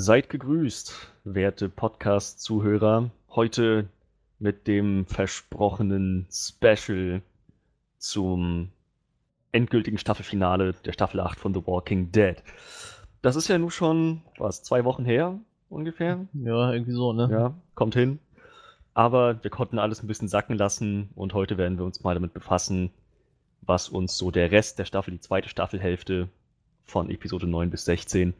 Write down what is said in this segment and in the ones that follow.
Seid gegrüßt, werte Podcast-Zuhörer. Heute mit dem versprochenen Special zum endgültigen Staffelfinale der Staffel 8 von The Walking Dead. Das ist ja nun schon, was, zwei Wochen her ungefähr? Ja, irgendwie so, ne? Ja, kommt hin. Aber wir konnten alles ein bisschen sacken lassen und heute werden wir uns mal damit befassen, was uns so der Rest der Staffel, die zweite Staffelhälfte von Episode 9 bis 16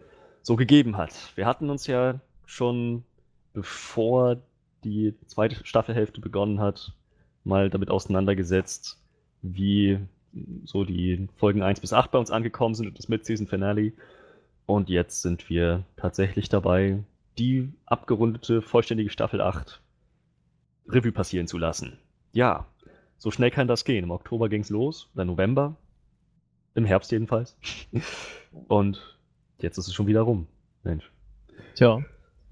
so gegeben hat. Wir hatten uns ja schon, bevor die zweite Staffelhälfte begonnen hat, mal damit auseinandergesetzt, wie so die Folgen 1 bis 8 bei uns angekommen sind und das Mid-Season-Finale. Und jetzt sind wir tatsächlich dabei, die abgerundete, vollständige Staffel 8 Revue passieren zu lassen. Ja, so schnell kann das gehen. Im Oktober ging es los, oder November. Im Herbst jedenfalls. Und Jetzt ist es schon wieder rum. Mensch. Tja.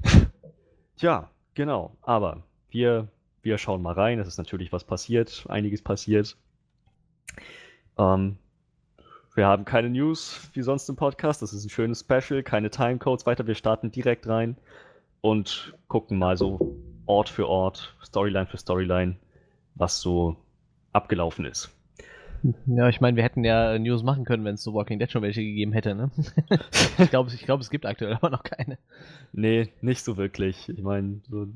Tja, genau. Aber wir, wir schauen mal rein. Es ist natürlich was passiert, einiges passiert. Ähm, wir haben keine News wie sonst im Podcast. Das ist ein schönes Special, keine Timecodes weiter. Wir starten direkt rein und gucken mal so Ort für Ort, Storyline für Storyline, was so abgelaufen ist. Ja, ich meine, wir hätten ja News machen können, wenn es so Walking Dead schon welche gegeben hätte, ne? ich glaube, ich glaub, es gibt aktuell aber noch keine. Nee, nicht so wirklich. Ich meine, so,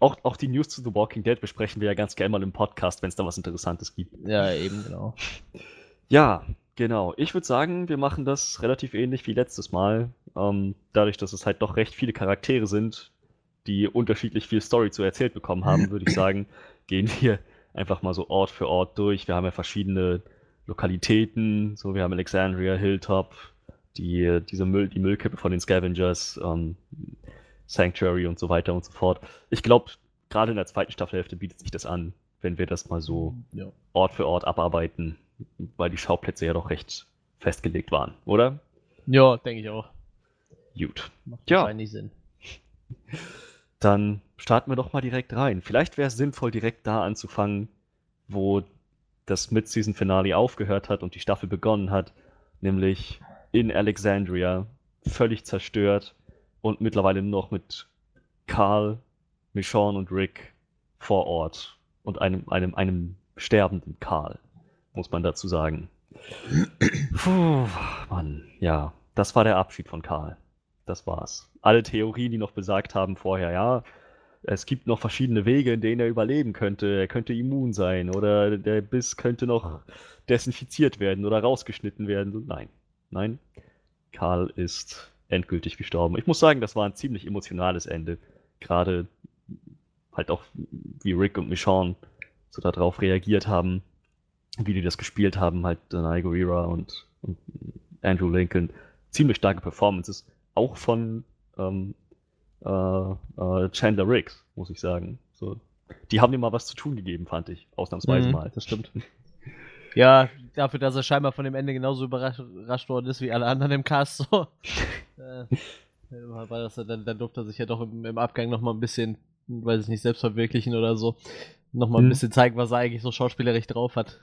auch, auch die News zu The Walking Dead besprechen wir ja ganz gerne mal im Podcast, wenn es da was Interessantes gibt. Ja, eben, genau. Ja, genau. Ich würde sagen, wir machen das relativ ähnlich wie letztes Mal. Ähm, dadurch, dass es halt doch recht viele Charaktere sind, die unterschiedlich viel Story zu erzählt bekommen haben, würde ich sagen, gehen wir einfach mal so Ort für Ort durch. Wir haben ja verschiedene Lokalitäten, so wir haben Alexandria, Hilltop, die, diese Müll, die Müllkippe von den Scavengers, ähm, Sanctuary und so weiter und so fort. Ich glaube, gerade in der zweiten Staffelhälfte bietet sich das an, wenn wir das mal so ja. Ort für Ort abarbeiten, weil die Schauplätze ja doch recht festgelegt waren, oder? Ja, denke ich auch. Gut. Macht ja. wahrscheinlich Sinn. Dann starten wir doch mal direkt rein. Vielleicht wäre es sinnvoll, direkt da anzufangen, wo das Mid-Season-Finale aufgehört hat und die Staffel begonnen hat, nämlich in Alexandria, völlig zerstört und mittlerweile nur noch mit Carl, Michonne und Rick vor Ort und einem, einem, einem sterbenden Karl, muss man dazu sagen. Puh, Mann, ja, das war der Abschied von Karl. Das war's. Alle Theorien, die noch besagt haben vorher, ja, es gibt noch verschiedene Wege, in denen er überleben könnte. Er könnte immun sein oder der Biss könnte noch desinfiziert werden oder rausgeschnitten werden. Nein, nein. Karl ist endgültig gestorben. Ich muss sagen, das war ein ziemlich emotionales Ende. Gerade halt auch, wie Rick und Michonne so darauf reagiert haben, wie die das gespielt haben, halt Danai Gurira und, und Andrew Lincoln. Ziemlich starke Performances auch von ähm, äh, äh, Chandler Riggs, muss ich sagen. So, die haben ihm mal was zu tun gegeben, fand ich. Ausnahmsweise mhm, mal. Das stimmt. Ja, dafür, dass er scheinbar von dem Ende genauso überrascht worden ist wie alle anderen im Cast. So. äh, war das, dann, dann durfte er sich ja doch im, im Abgang nochmal ein bisschen, weiß ich nicht, selbst verwirklichen oder so. Nochmal ein mhm. bisschen zeigen, was er eigentlich so schauspielerisch drauf hat.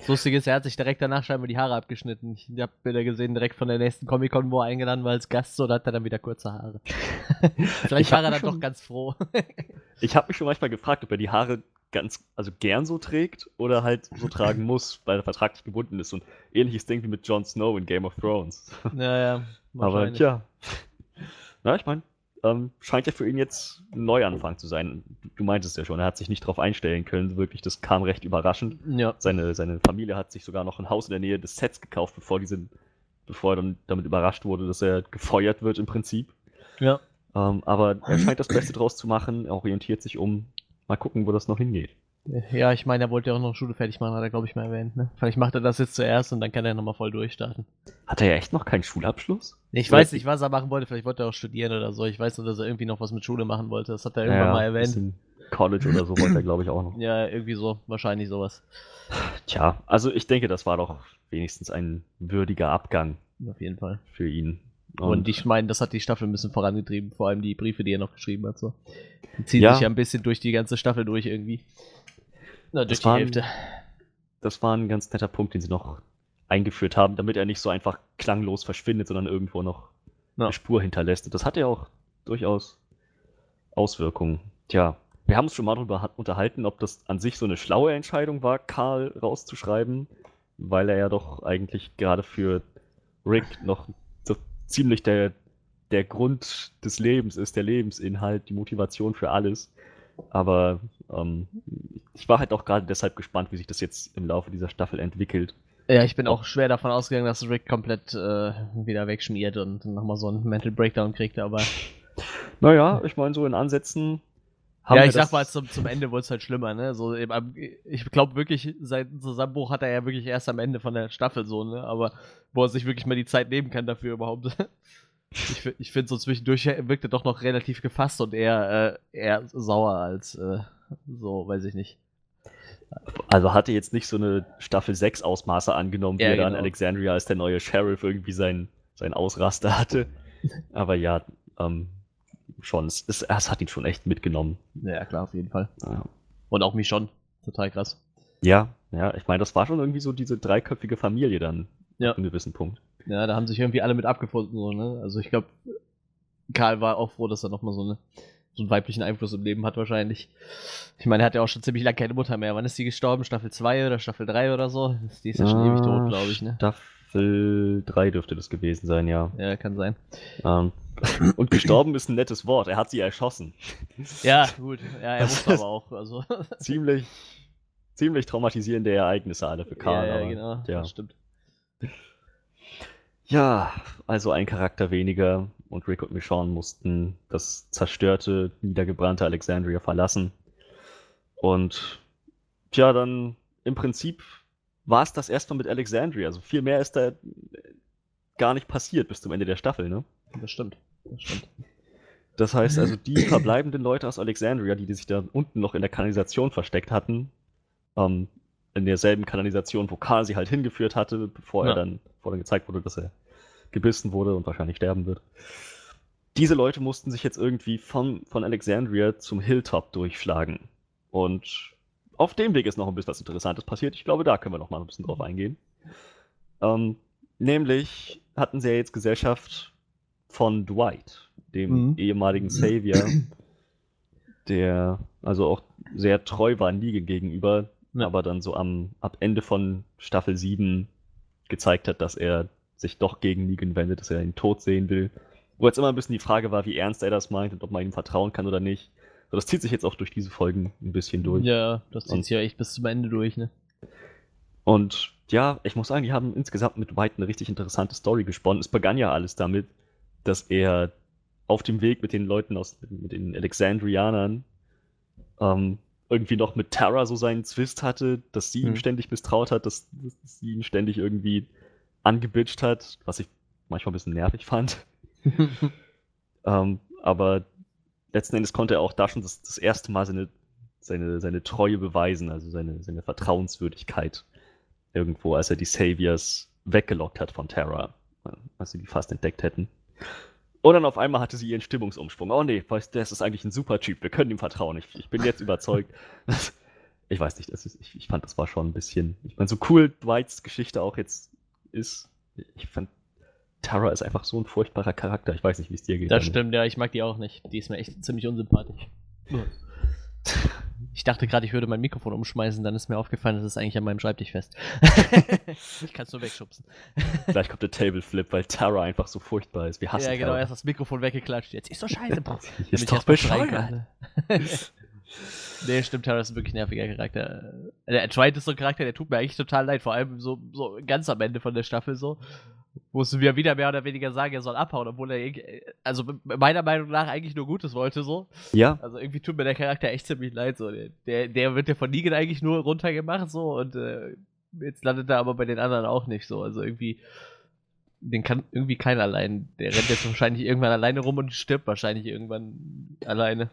Das Lustige ist, er hat sich direkt danach scheinbar die Haare abgeschnitten. Ich habe Bilder gesehen, direkt von der nächsten Comic-Con, wo er eingeladen war als Gast, so, da hat er dann wieder kurze Haare. Vielleicht war er dann schon, doch ganz froh. ich habe mich schon manchmal gefragt, ob er die Haare ganz, also gern so trägt oder halt so tragen muss, weil er vertraglich gebunden ist. Und ähnliches Ding wie mit Jon Snow in Game of Thrones. Naja, Aber tja. Na, ich meine, ähm, scheint ja für ihn jetzt ein Neuanfang zu sein. Du meintest ja schon, er hat sich nicht darauf einstellen können, wirklich, das kam recht überraschend. Ja. Seine, seine Familie hat sich sogar noch ein Haus in der Nähe des Sets gekauft, bevor, diese, bevor er dann damit überrascht wurde, dass er gefeuert wird im Prinzip. Ja. Ähm, aber er scheint das Beste draus zu machen, er orientiert sich um. Mal gucken, wo das noch hingeht. Ja, ich meine, er wollte ja auch noch Schule fertig machen, hat er, glaube ich, mal erwähnt. Ne? Vielleicht macht er das jetzt zuerst und dann kann er nochmal voll durchstarten. Hat er ja echt noch keinen Schulabschluss? Ich oder weiß nicht, was er machen wollte. Vielleicht wollte er auch studieren oder so. Ich weiß nur, dass er irgendwie noch was mit Schule machen wollte. Das hat er irgendwann ja, mal erwähnt. College oder so wollte er, glaube ich, auch noch. Ja, irgendwie so. Wahrscheinlich sowas. Tja, also ich denke, das war doch wenigstens ein würdiger Abgang. Auf jeden Fall. Für ihn. Und, und ich meine, das hat die Staffel ein bisschen vorangetrieben. Vor allem die Briefe, die er noch geschrieben hat. So. Die ziehen ja. sich ja ein bisschen durch die ganze Staffel durch irgendwie. Na, durch das die war Hälfte. das war ein ganz netter Punkt, den sie noch eingeführt haben, damit er nicht so einfach klanglos verschwindet, sondern irgendwo noch ja. eine Spur hinterlässt. Und das hat er auch durchaus Auswirkungen. Tja, wir haben uns schon mal darüber unterhalten, ob das an sich so eine schlaue Entscheidung war, Karl rauszuschreiben, weil er ja doch eigentlich gerade für Rick noch so ziemlich der, der Grund des Lebens ist, der Lebensinhalt, die Motivation für alles. Aber ähm, ich war halt auch gerade deshalb gespannt, wie sich das jetzt im Laufe dieser Staffel entwickelt. Ja, ich bin auch schwer davon ausgegangen, dass Rick komplett äh, wieder wegschmiert und nochmal so einen Mental Breakdown kriegt, aber. Naja, ich meine, so in Ansätzen. ja, ich sag mal, zum, zum Ende wurde es halt schlimmer, ne? So, ich glaube wirklich, sein Zusammenbruch hat er ja wirklich erst am Ende von der Staffel so, ne? Aber wo er sich wirklich mal die Zeit nehmen kann dafür überhaupt. ich ich finde so zwischendurch wirkt er doch noch relativ gefasst und eher, äh, eher sauer als äh, so, weiß ich nicht. Also hatte jetzt nicht so eine Staffel 6 Ausmaße angenommen, wie ja, er genau. dann Alexandria als der neue Sheriff irgendwie sein, sein Ausraster hatte. Aber ja, ähm, schon, es, es, es, hat ihn schon echt mitgenommen. Ja, klar, auf jeden Fall. Ja. Und auch mich schon. Total krass. Ja, ja, ich meine, das war schon irgendwie so diese dreiköpfige Familie dann. Ja. An einem gewissen Punkt. Ja, da haben sich irgendwie alle mit abgefunden, so, ne? Also ich glaube, Karl war auch froh, dass er nochmal so eine so einen weiblichen Einfluss im Leben hat wahrscheinlich. Ich meine, er hat ja auch schon ziemlich lange keine Mutter mehr. Wann ist die gestorben? Staffel 2 oder Staffel 3 oder so? Die ist ja schon ewig tot, glaube ich, ne? Staffel 3 dürfte das gewesen sein, ja. Ja, kann sein. Ähm, und gestorben ist ein nettes Wort. Er hat sie erschossen. Ja, gut. Ja, er musste aber auch. Also. ziemlich, ziemlich traumatisierende Ereignisse alle für Karl. Ja, ja genau. Ja. Das stimmt. Ja, also ein Charakter weniger und Rick und Michonne mussten das zerstörte, niedergebrannte Alexandria verlassen. Und tja, dann im Prinzip war es das erstmal mit Alexandria. Also viel mehr ist da gar nicht passiert bis zum Ende der Staffel, ne? Das stimmt. Das stimmt. Das heißt also, die verbleibenden Leute aus Alexandria, die, die sich da unten noch in der Kanalisation versteckt hatten, ähm, in derselben Kanalisation, wo Karl sie halt hingeführt hatte, bevor ja. er dann, bevor dann gezeigt wurde, dass er gebissen wurde und wahrscheinlich sterben wird. Diese Leute mussten sich jetzt irgendwie von, von Alexandria zum Hilltop durchschlagen. Und auf dem Weg ist noch ein bisschen was Interessantes passiert. Ich glaube, da können wir noch mal ein bisschen drauf eingehen. Ähm, nämlich hatten sie ja jetzt Gesellschaft von Dwight, dem mhm. ehemaligen Savior, der also auch sehr treu war Negan gegenüber, ja. aber dann so am ab Ende von Staffel 7 gezeigt hat, dass er sich doch gegen Negan wendet, dass er ihn tot sehen will. Wo jetzt immer ein bisschen die Frage war, wie ernst er das meint und ob man ihm vertrauen kann oder nicht. So, das zieht sich jetzt auch durch diese Folgen ein bisschen durch. Ja, das zieht sich ja echt bis zum Ende durch, ne? Und ja, ich muss sagen, die haben insgesamt mit White eine richtig interessante Story gesponnen. Es begann ja alles damit, dass er auf dem Weg mit den Leuten aus, mit den Alexandrianern, ähm, irgendwie noch mit Tara so seinen Zwist hatte, dass sie hm. ihm ständig misstraut hat, dass, dass, sie ihn ständig irgendwie angebitscht hat, was ich manchmal ein bisschen nervig fand. ähm, aber letzten Endes konnte er auch da schon das, das erste Mal seine, seine, seine Treue beweisen, also seine, seine Vertrauenswürdigkeit irgendwo, als er die Saviors weggelockt hat von Terra, als sie die fast entdeckt hätten. Und dann auf einmal hatte sie ihren Stimmungsumsprung. Oh nee, der ist eigentlich ein super Typ, wir können ihm vertrauen. Ich, ich bin jetzt überzeugt. ich weiß nicht, das ist, ich, ich fand, das war schon ein bisschen. Ich meine, so cool Dwights Geschichte auch jetzt ist. Ich fand Tara ist einfach so ein furchtbarer Charakter. Ich weiß nicht, wie es dir geht. Das stimmt, ja, ich mag die auch nicht. Die ist mir echt ziemlich unsympathisch. Ich dachte gerade, ich würde mein Mikrofon umschmeißen, dann ist mir aufgefallen, das ist eigentlich an meinem Schreibtisch fest. ich kann es nur wegschubsen. Gleich kommt der Table Flip, weil Tara einfach so furchtbar ist. Wir hassen Ja, genau, Tara. erst das Mikrofon weggeklatscht. Jetzt ist doch scheiße, ist doch bescheuert. nee, stimmt, Tara ist ein wirklich nerviger Charakter. Der Dwight ist so ein Charakter, der tut mir eigentlich total leid, vor allem so, so ganz am Ende von der Staffel so musst du mir wieder mehr oder weniger sagen, er soll abhauen, obwohl er, also meiner Meinung nach eigentlich nur Gutes wollte, so. Ja. Also irgendwie tut mir der Charakter echt ziemlich leid, so. Der, der wird ja von Negan eigentlich nur runtergemacht, so, und äh, jetzt landet er aber bei den anderen auch nicht, so. Also irgendwie, den kann irgendwie keiner allein. Der rennt jetzt wahrscheinlich irgendwann alleine rum und stirbt wahrscheinlich irgendwann alleine.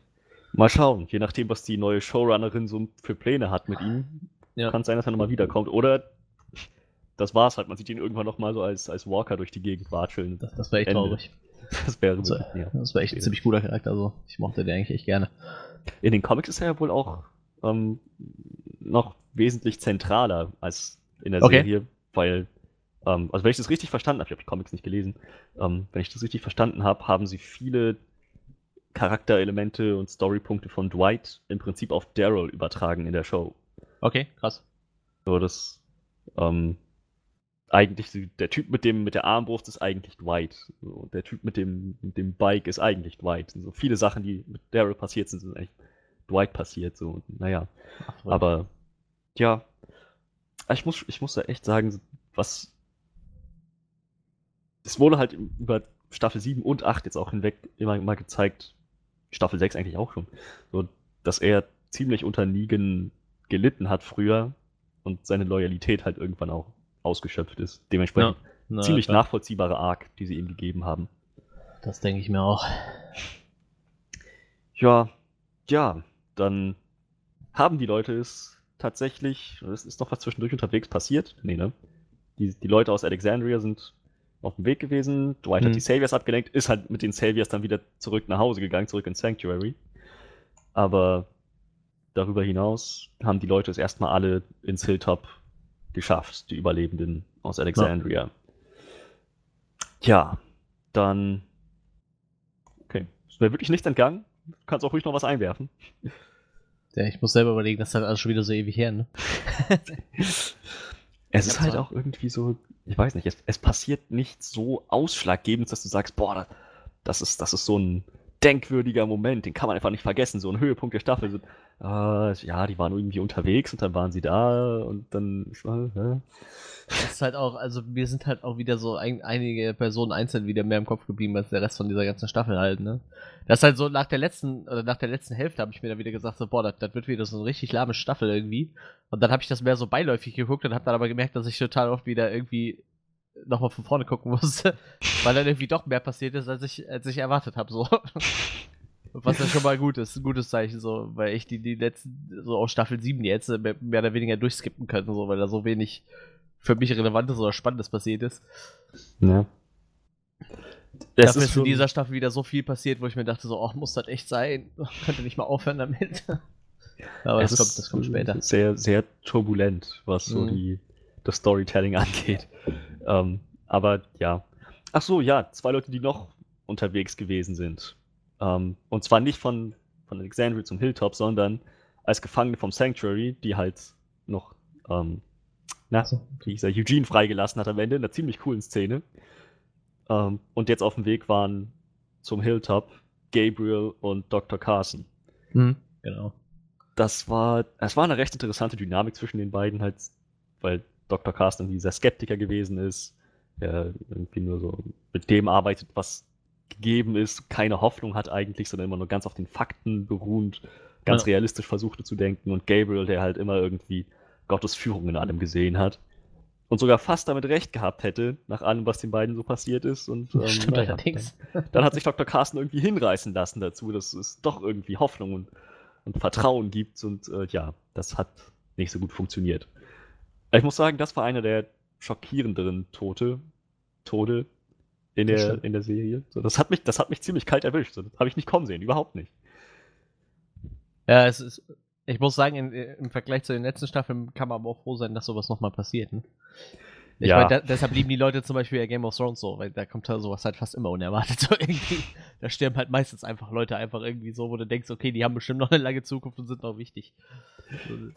Mal schauen, je nachdem, was die neue Showrunnerin so für Pläne hat mit ihm. Ja. Kann es sein, dass er nochmal wiederkommt. Oder das war's halt. Man sieht ihn irgendwann nochmal so als, als Walker durch die Gegend watscheln. Das, das wäre echt Ende. traurig. Das wäre so, ja, das wäre echt ein ziemlich guter Charakter. Also ich mochte den eigentlich echt gerne. In den Comics ist er ja wohl auch ähm, noch wesentlich zentraler als in der okay. Serie, weil, ähm, also wenn ich das richtig verstanden habe, ich habe die Comics nicht gelesen, ähm, wenn ich das richtig verstanden habe, haben sie viele Charakterelemente und Storypunkte von Dwight im Prinzip auf Daryl übertragen in der Show. Okay, krass. So, das ähm, eigentlich der Typ mit dem mit der Armbrust ist eigentlich Dwight. So, der Typ mit dem mit dem Bike ist eigentlich Dwight. So viele Sachen, die mit Daryl passiert sind, sind eigentlich Dwight passiert. So, naja. Ach, Aber ja, ich muss ich muss da echt sagen, was es wurde halt über Staffel 7 und 8 jetzt auch hinweg immer, immer gezeigt, Staffel 6 eigentlich auch schon, so, dass er ziemlich unter Negan gelitten hat früher und seine Loyalität halt irgendwann auch ausgeschöpft ist. Dementsprechend ja, na, ziemlich klar. nachvollziehbare Arc, die sie ihm gegeben haben. Das denke ich mir auch. Ja, ja, dann haben die Leute es tatsächlich, es ist noch was zwischendurch unterwegs passiert. Nee, ne? Die, die Leute aus Alexandria sind auf dem Weg gewesen. Dwight mhm. hat die Saviors abgelenkt, ist halt mit den Saviors dann wieder zurück nach Hause gegangen, zurück ins Sanctuary. Aber darüber hinaus haben die Leute es erstmal alle ins Hilltop geschafft, die Überlebenden aus Alexandria. Ja, ja dann. Okay. Ist mir wirklich nichts entgangen. Du kannst auch ruhig noch was einwerfen. Ja, ich muss selber überlegen, das ist halt alles schon wieder so ewig her, ne? es ist halt auch irgendwie so, ich weiß nicht, es, es passiert nicht so ausschlaggebend, dass du sagst, boah, das ist, das ist so ein denkwürdiger Moment, den kann man einfach nicht vergessen. So ein Höhepunkt der Staffel. So, äh, ja, die waren irgendwie unterwegs und dann waren sie da und dann. Äh, das ist halt auch, also wir sind halt auch wieder so ein, einige Personen einzeln wieder mehr im Kopf geblieben als der Rest von dieser ganzen Staffel halt, ne? Das ist halt so nach der letzten, oder nach der letzten Hälfte habe ich mir dann wieder gesagt, so, boah, das, das wird wieder so eine richtig lahme Staffel irgendwie. Und dann habe ich das mehr so beiläufig geguckt und habe dann aber gemerkt, dass ich total oft wieder irgendwie nochmal von vorne gucken musste, weil dann irgendwie doch mehr passiert ist, als ich, als ich erwartet habe. So. Was ja schon mal gut ist, ein gutes Zeichen, so, weil ich die, die letzten, so aus Staffel 7 jetzt mehr oder weniger durchskippen könnte, so, weil da so wenig für mich Relevantes oder Spannendes passiert ist. Ja. Es Dafür ist, ist in dieser Staffel wieder so viel passiert, wo ich mir dachte, so, oh, muss das echt sein? Könnte nicht mal aufhören damit. Aber das kommt, das kommt später. Sehr, sehr turbulent, was so mhm. die, das Storytelling angeht. Ähm, aber ja. Ach so, ja, zwei Leute, die noch unterwegs gewesen sind. Ähm, und zwar nicht von, von Alexandria zum Hilltop, sondern als Gefangene vom Sanctuary, die halt noch, ähm, na, wie hieß er, Eugene freigelassen hat am Ende in einer ziemlich coolen Szene. Ähm, und jetzt auf dem Weg waren zum Hilltop Gabriel und Dr. Carson. Mhm, genau. Das war, es war eine recht interessante Dynamik zwischen den beiden, halt, weil Dr. Carsten irgendwie sehr Skeptiker gewesen ist, der irgendwie nur so mit dem arbeitet, was gegeben ist, keine Hoffnung hat eigentlich, sondern immer nur ganz auf den Fakten beruhend, ganz ja. realistisch versuchte zu denken und Gabriel, der halt immer irgendwie Gottes Führung in allem gesehen hat und sogar fast damit recht gehabt hätte, nach allem, was den beiden so passiert ist. Und ähm, Stimmt naja, allerdings. Dann, dann, hat sich Dr. Carsten irgendwie hinreißen lassen dazu, dass es doch irgendwie Hoffnung und, und Vertrauen gibt. Und äh, ja, das hat nicht so gut funktioniert. Ich muss sagen, das war einer der schockierenderen Tote, Tode in der, in der Serie. So, das, hat mich, das hat mich ziemlich kalt erwischt. So, das habe ich nicht kommen sehen, überhaupt nicht. Ja, es ist, ich muss sagen, in, im Vergleich zu den letzten Staffeln kann man aber auch froh sein, dass sowas nochmal passiert. Ne? Ich ja. Mein, da, deshalb lieben die Leute zum Beispiel ja Game of Thrones so, weil da kommt halt sowas halt fast immer unerwartet. So irgendwie. Da sterben halt meistens einfach Leute einfach irgendwie so, wo du denkst, okay, die haben bestimmt noch eine lange Zukunft und sind noch wichtig.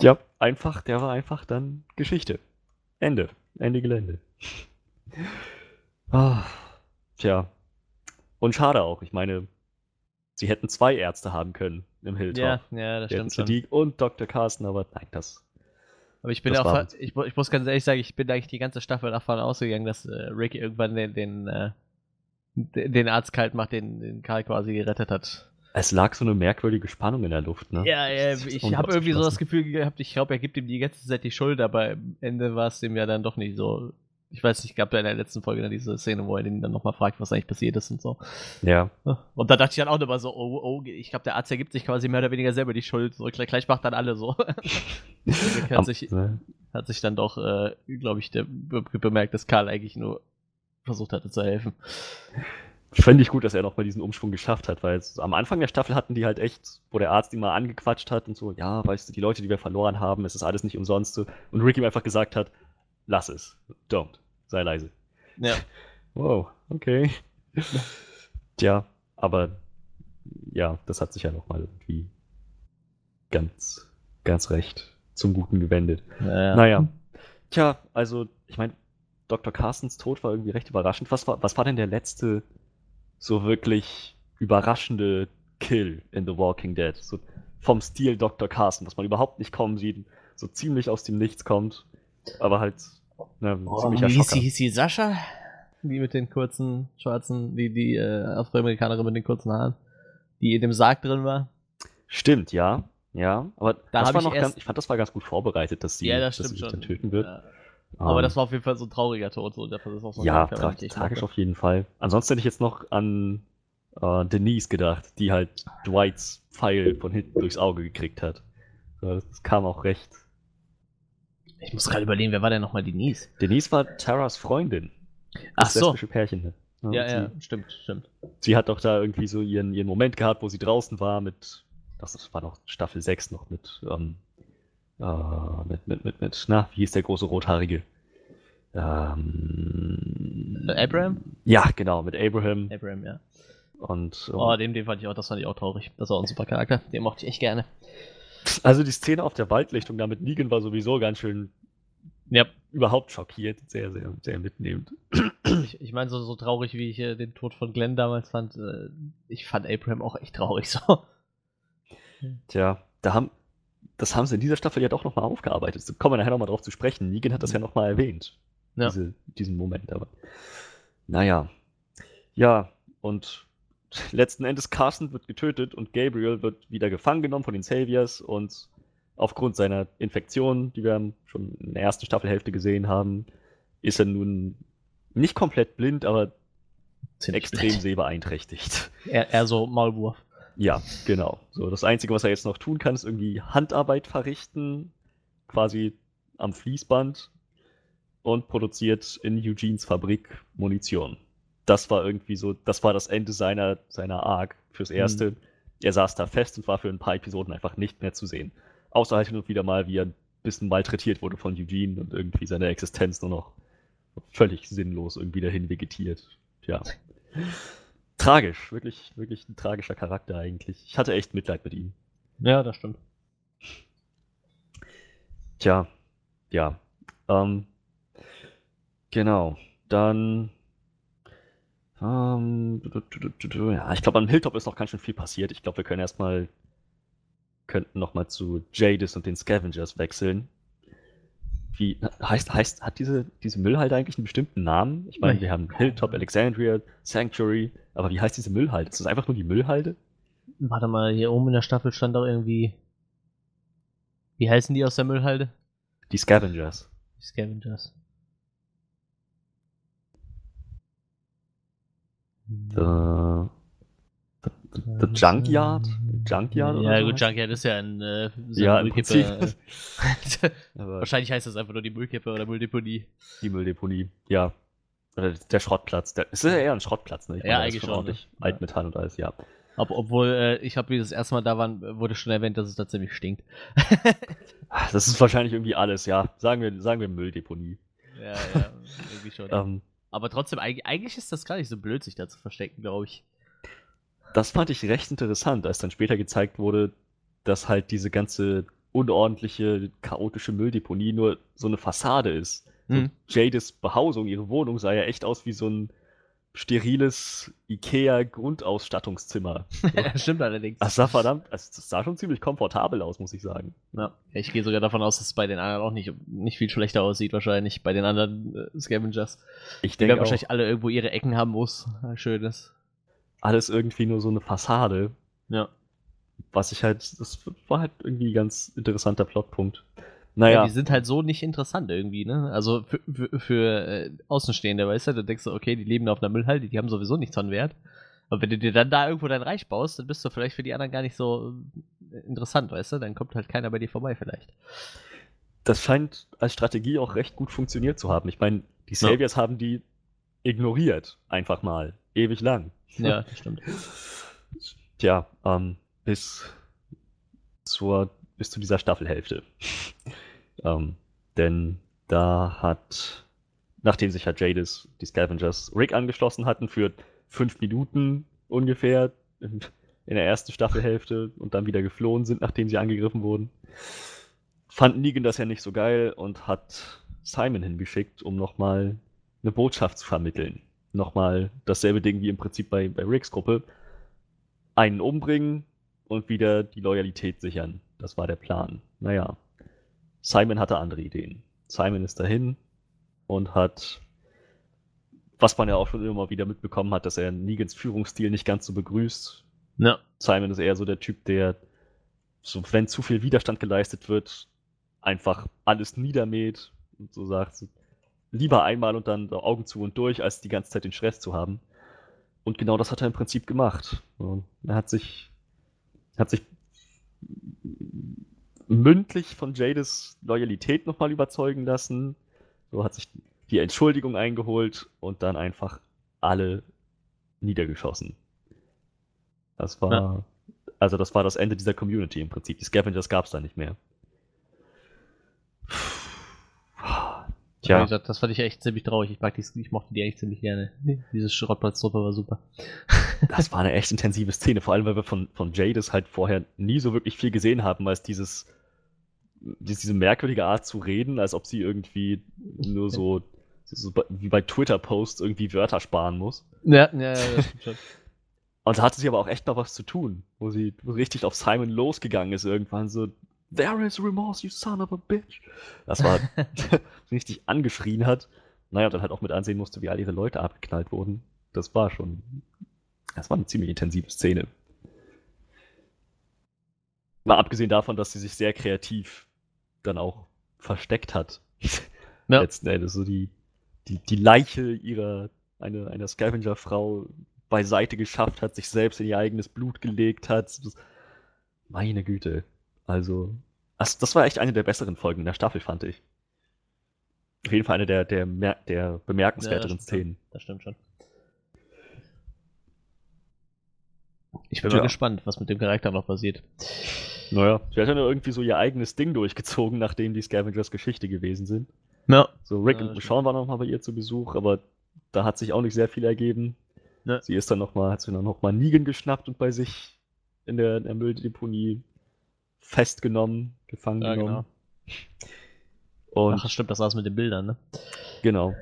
Ja, einfach, der war einfach dann Geschichte. Ende. Ende Gelände. Ah, tja. Und schade auch. Ich meine, sie hätten zwei Ärzte haben können im Hilltop. Ja, ja, das stimmt. Sadiq und Dr. Carsten, aber nein, das aber ich bin auch, ich, ich, muss ganz ehrlich sagen, ich bin eigentlich die ganze Staffel davon ausgegangen, dass äh, Rick irgendwann den, den, äh, den Arzt kalt macht, den, den Karl quasi gerettet hat. Es lag so eine merkwürdige Spannung in der Luft, ne? Ja, ja ich habe irgendwie so das Gefühl gehabt, ich glaube, er gibt ihm die ganze Zeit die Schuld, aber am Ende war es dem ja dann doch nicht so ich weiß nicht, gab da in der letzten Folge dann diese Szene, wo er den dann nochmal fragt, was eigentlich passiert ist und so. Ja. Und da dachte ich dann auch immer so, oh, oh, ich glaube, der Arzt ergibt sich quasi mehr oder weniger selber die Schuld. So, gleich, gleich macht dann alle so. hat, sich, hat sich dann doch, äh, glaube ich, der, bemerkt, dass Karl eigentlich nur versucht hatte zu helfen. Fände ich gut, dass er noch mal diesen Umschwung geschafft hat, weil es, am Anfang der Staffel hatten die halt echt, wo der Arzt ihn mal angequatscht hat und so, ja, weißt du, die Leute, die wir verloren haben, es ist alles nicht umsonst. Und Ricky ihm einfach gesagt hat, lass es. Don't. Sei leise. Ja. Wow, okay. Tja, aber ja, das hat sich ja nochmal irgendwie ganz, ganz recht zum Guten gewendet. Ja, Naja. Tja, also, ich meine, Dr. Carstens Tod war irgendwie recht überraschend. Was war, was war denn der letzte so wirklich überraschende Kill in The Walking Dead? So vom Stil Dr. Carsten, was man überhaupt nicht kommen sieht, so ziemlich aus dem Nichts kommt, aber halt ne, Oh, wie hieß sie, hieß sie Sascha? Die mit den kurzen, schwarzen, die, die äh, Afroamerikanerin mit den kurzen Haaren, die in dem Sarg drin war. Stimmt, ja. Ja, aber Da das war ich noch erst- ganz, ich fand, das war ganz gut vorbereitet, dass sie, ja, das dass stimmt sie sich schon. dann töten wird. Ja. Aber Ähm, das war auf jeden Fall so ein trauriger Tod. So. Das ist auch so ein Ja, tra tragisch auf jeden Fall. Ansonsten hätte ich jetzt noch an äh, Denise gedacht, die halt Dwights Pfeil von hinten durchs Auge gekriegt hat. Das kam auch recht. Ich muss gerade überlegen, wer war denn nochmal Denise? Denise war Taras Freundin. Ach Das so. lesbische Pärchen. ne? Ja, ja, Sie, stimmt, stimmt. sie hat doch da irgendwie so ihren, ihren Moment gehabt, wo sie draußen war mit, das, war noch Staffel 6 noch mit, ähm, äh, mit, mit, mit, mit, na, wie hieß der große Rothaarige? Ähm, Äh, Abraham? Ja, genau, mit Abraham. Abraham, ja. Und, Oh, den, den fand ich auch, das fand ich auch traurig. Das war auch ein super Charakter. Den mochte ich echt gerne. Also die Szene auf der Waldlichtung da mit Negan war sowieso ganz schön Ja, überhaupt schockiert, sehr, sehr, sehr mitnehmend. ich, ich meine, so, so traurig, wie ich äh, den Tod von Glenn damals fand, äh, ich fand Abraham auch echt traurig so. Tja, da haben, das haben sie in dieser Staffel ja doch nochmal aufgearbeitet. Da kommen wir nachher nochmal drauf zu sprechen. Negan hat das ja nochmal erwähnt. Ja. Diese, diesen Moment, aber. Naja. Ja, und letzten Endes Carson wird getötet und Gabriel wird wieder gefangen genommen von den Saviors und aufgrund seiner Infektion, die wir schon in der ersten Staffelhälfte gesehen haben, ist er nun nicht komplett blind, aber Ziemlich extrem blöd. sehbeeinträchtigt. Eher, eher so Maulwurf. Ja, genau. So, das Einzige, was er jetzt noch tun kann, ist irgendwie Handarbeit verrichten, quasi am Fließband und produziert in Eugenes Fabrik Munition. Das war irgendwie so, das war das Ende seiner, seiner Arc fürs Erste. Er saß da fest und war für ein paar Episoden einfach nicht mehr zu sehen. Außer halt hin und wieder mal, wie er ein bisschen malträtiert wurde von Eugene und irgendwie seine Existenz nur noch völlig sinnlos irgendwie dahin vegetiert. Tja. Tragisch, wirklich, wirklich ein tragischer Charakter eigentlich. Ich hatte echt Mitleid mit ihm. Ja, das stimmt. Tja, ja. Ähm, genau. Dann. Ähm, ja, ich glaube, am Hilltop ist noch ganz schön viel passiert. Ich glaube, wir können erstmal. Könnten nochmal zu Jadis und den Scavengers wechseln. Wie heißt, heißt, hat diese, diese Müllhalde eigentlich einen bestimmten Namen? Ich meine, wir haben Hilltop, Alexandria, Sanctuary, aber wie heißt diese Müllhalde? Ist das einfach nur die Müllhalde? Warte mal, hier oben in der Staffel stand doch irgendwie. Wie heißen die aus der Müllhalde? Die Scavengers. Die Scavengers. The, the, the Junkyard? Junkyard oder Ja, gut, heißt Junkyard ist ja ein. Äh, so Ja, Müllkippe. Wahrscheinlich heißt das einfach nur die Müllkippe oder Mülldeponie. die Mülldeponie, ja. Oder der Schrottplatz. Der, es ist ja eher ein Schrottplatz, ne? Ich Ja, ist eigentlich schon, ne? Altmetall und alles, ja. Ob, obwohl, äh, ich habe, wie das erste Mal da waren, wurde schon erwähnt, dass es da ziemlich stinkt. Das ist wahrscheinlich irgendwie alles, ja. Sagen wir, sagen wir Mülldeponie. ja, ja, irgendwie schon. Ähm, Aber trotzdem, eig- eigentlich ist das gar nicht so blöd, sich da zu verstecken, glaube ich. das fand ich recht interessant, als dann später gezeigt wurde, dass halt diese ganze unordentliche, chaotische Mülldeponie nur so eine Fassade ist. Mhm. Jades Behausung, ihre Wohnung sah ja echt aus wie so ein steriles Ikea-Grundausstattungszimmer. Ja, Stimmt allerdings. Das sah verdammt, also das sah schon ziemlich komfortabel aus, muss ich sagen. Ja, ich gehe sogar davon aus, dass es bei den anderen auch nicht, nicht viel schlechter aussieht, wahrscheinlich. Bei den anderen äh, Scavengers. Ich denke wahrscheinlich alle irgendwo ihre Ecken haben muss. Ein Schönes. alles irgendwie nur so eine Fassade, Ja. was ich halt, das war halt irgendwie ein ganz interessanter Plotpunkt. Ja. Naja, Die sind halt so nicht interessant irgendwie, ne? Also für, für, für äh, Außenstehende, weißt du, da denkst du, okay, die leben auf einer Müllhalde, die haben sowieso nichts von Wert. Aber wenn du dir dann da irgendwo dein Reich baust, dann bist du vielleicht für die anderen gar nicht so äh, interessant, weißt du? Dann kommt halt keiner bei dir vorbei vielleicht. das scheint als Strategie auch recht gut funktioniert zu haben. Ich meine, die Ja. Saviors haben die ignoriert, einfach mal, ewig lang. Ja, das stimmt. Tja, ähm, bis zur, bis zu dieser Staffelhälfte. Ähm, denn da hat, nachdem sich halt Jadis, die Scavengers, Rick angeschlossen hatten für fünf Minuten ungefähr, in, in der ersten Staffelhälfte und dann wieder geflohen sind, nachdem sie angegriffen wurden. Fand Negan das ja nicht so geil und hat Simon hingeschickt, um nochmal eine Botschaft zu vermitteln. Nochmal dasselbe Ding wie im Prinzip bei, bei Ricks Gruppe. Einen umbringen und wieder die Loyalität sichern. Das war der Plan. Naja, Simon hatte andere Ideen. Simon ist dahin und hat, was man ja auch schon immer wieder mitbekommen hat, dass er Negans Führungsstil nicht ganz so begrüßt. Ja. Simon ist eher so der Typ, der, so, wenn zu viel Widerstand geleistet wird, einfach alles niedermäht und so sagt, lieber einmal und dann Augen zu und durch, als die ganze Zeit den Stress zu haben. Und genau das hat er im Prinzip gemacht. Und er hat sich, hat sich mündlich von Jades Loyalität nochmal überzeugen lassen. So hat sich die Entschuldigung eingeholt und dann einfach alle niedergeschossen. Das war, ja. also das war das Ende dieser Community im Prinzip. Die Scavengers gab es da nicht mehr. Tja. Gesagt, das fand ich echt ziemlich traurig. Ich, mag die, ich mochte die echt ziemlich gerne. Diese Schrottplatztruppe war super. das war eine echt intensive Szene, vor allem weil wir von, von Jadis halt vorher nie so wirklich viel gesehen haben, als dieses, diese merkwürdige Art zu reden, als ob sie irgendwie nur so, so wie bei Twitter-Posts irgendwie Wörter sparen muss. Ja, ja, ja, das stimmt schon. Und da hatte sie aber auch echt noch was zu tun, wo sie richtig auf Simon losgegangen ist irgendwann so, There is remorse, you son of a bitch. Das war richtig angeschrien hat. Naja, dann halt auch mit ansehen musste, wie all ihre Leute abgeknallt wurden. Das war schon. Das war eine ziemlich intensive Szene. Mal abgesehen davon, dass sie sich sehr kreativ dann auch versteckt hat. Ja. Letzten Endes. So die, die, die Leiche ihrer, eine, einer Scavenger-Frau beiseite geschafft hat, sich selbst in ihr eigenes Blut gelegt hat. Das, meine Güte. Also, das, das war echt eine der besseren Folgen in der Staffel, fand ich. Auf jeden Fall eine der, der, der bemerkenswerteren ja, Szenen. Das stimmt schon. Ich bin ja. mal gespannt, was mit dem Charakter noch passiert. Naja, sie hat ja nur irgendwie so ihr eigenes Ding durchgezogen, nachdem die Scavengers Geschichte gewesen sind. Ja. So, Rick ja, und Sean waren noch mal bei ihr zu Besuch, aber da hat sich auch nicht sehr viel ergeben. Ja. Sie ist dann noch mal, hat sich dann noch mal Negan geschnappt und bei sich in der, in der Mülldeponie festgenommen, gefangen ja, genommen. Genau. Und Ach, stimmt, das war's mit den Bildern, ne? Genau.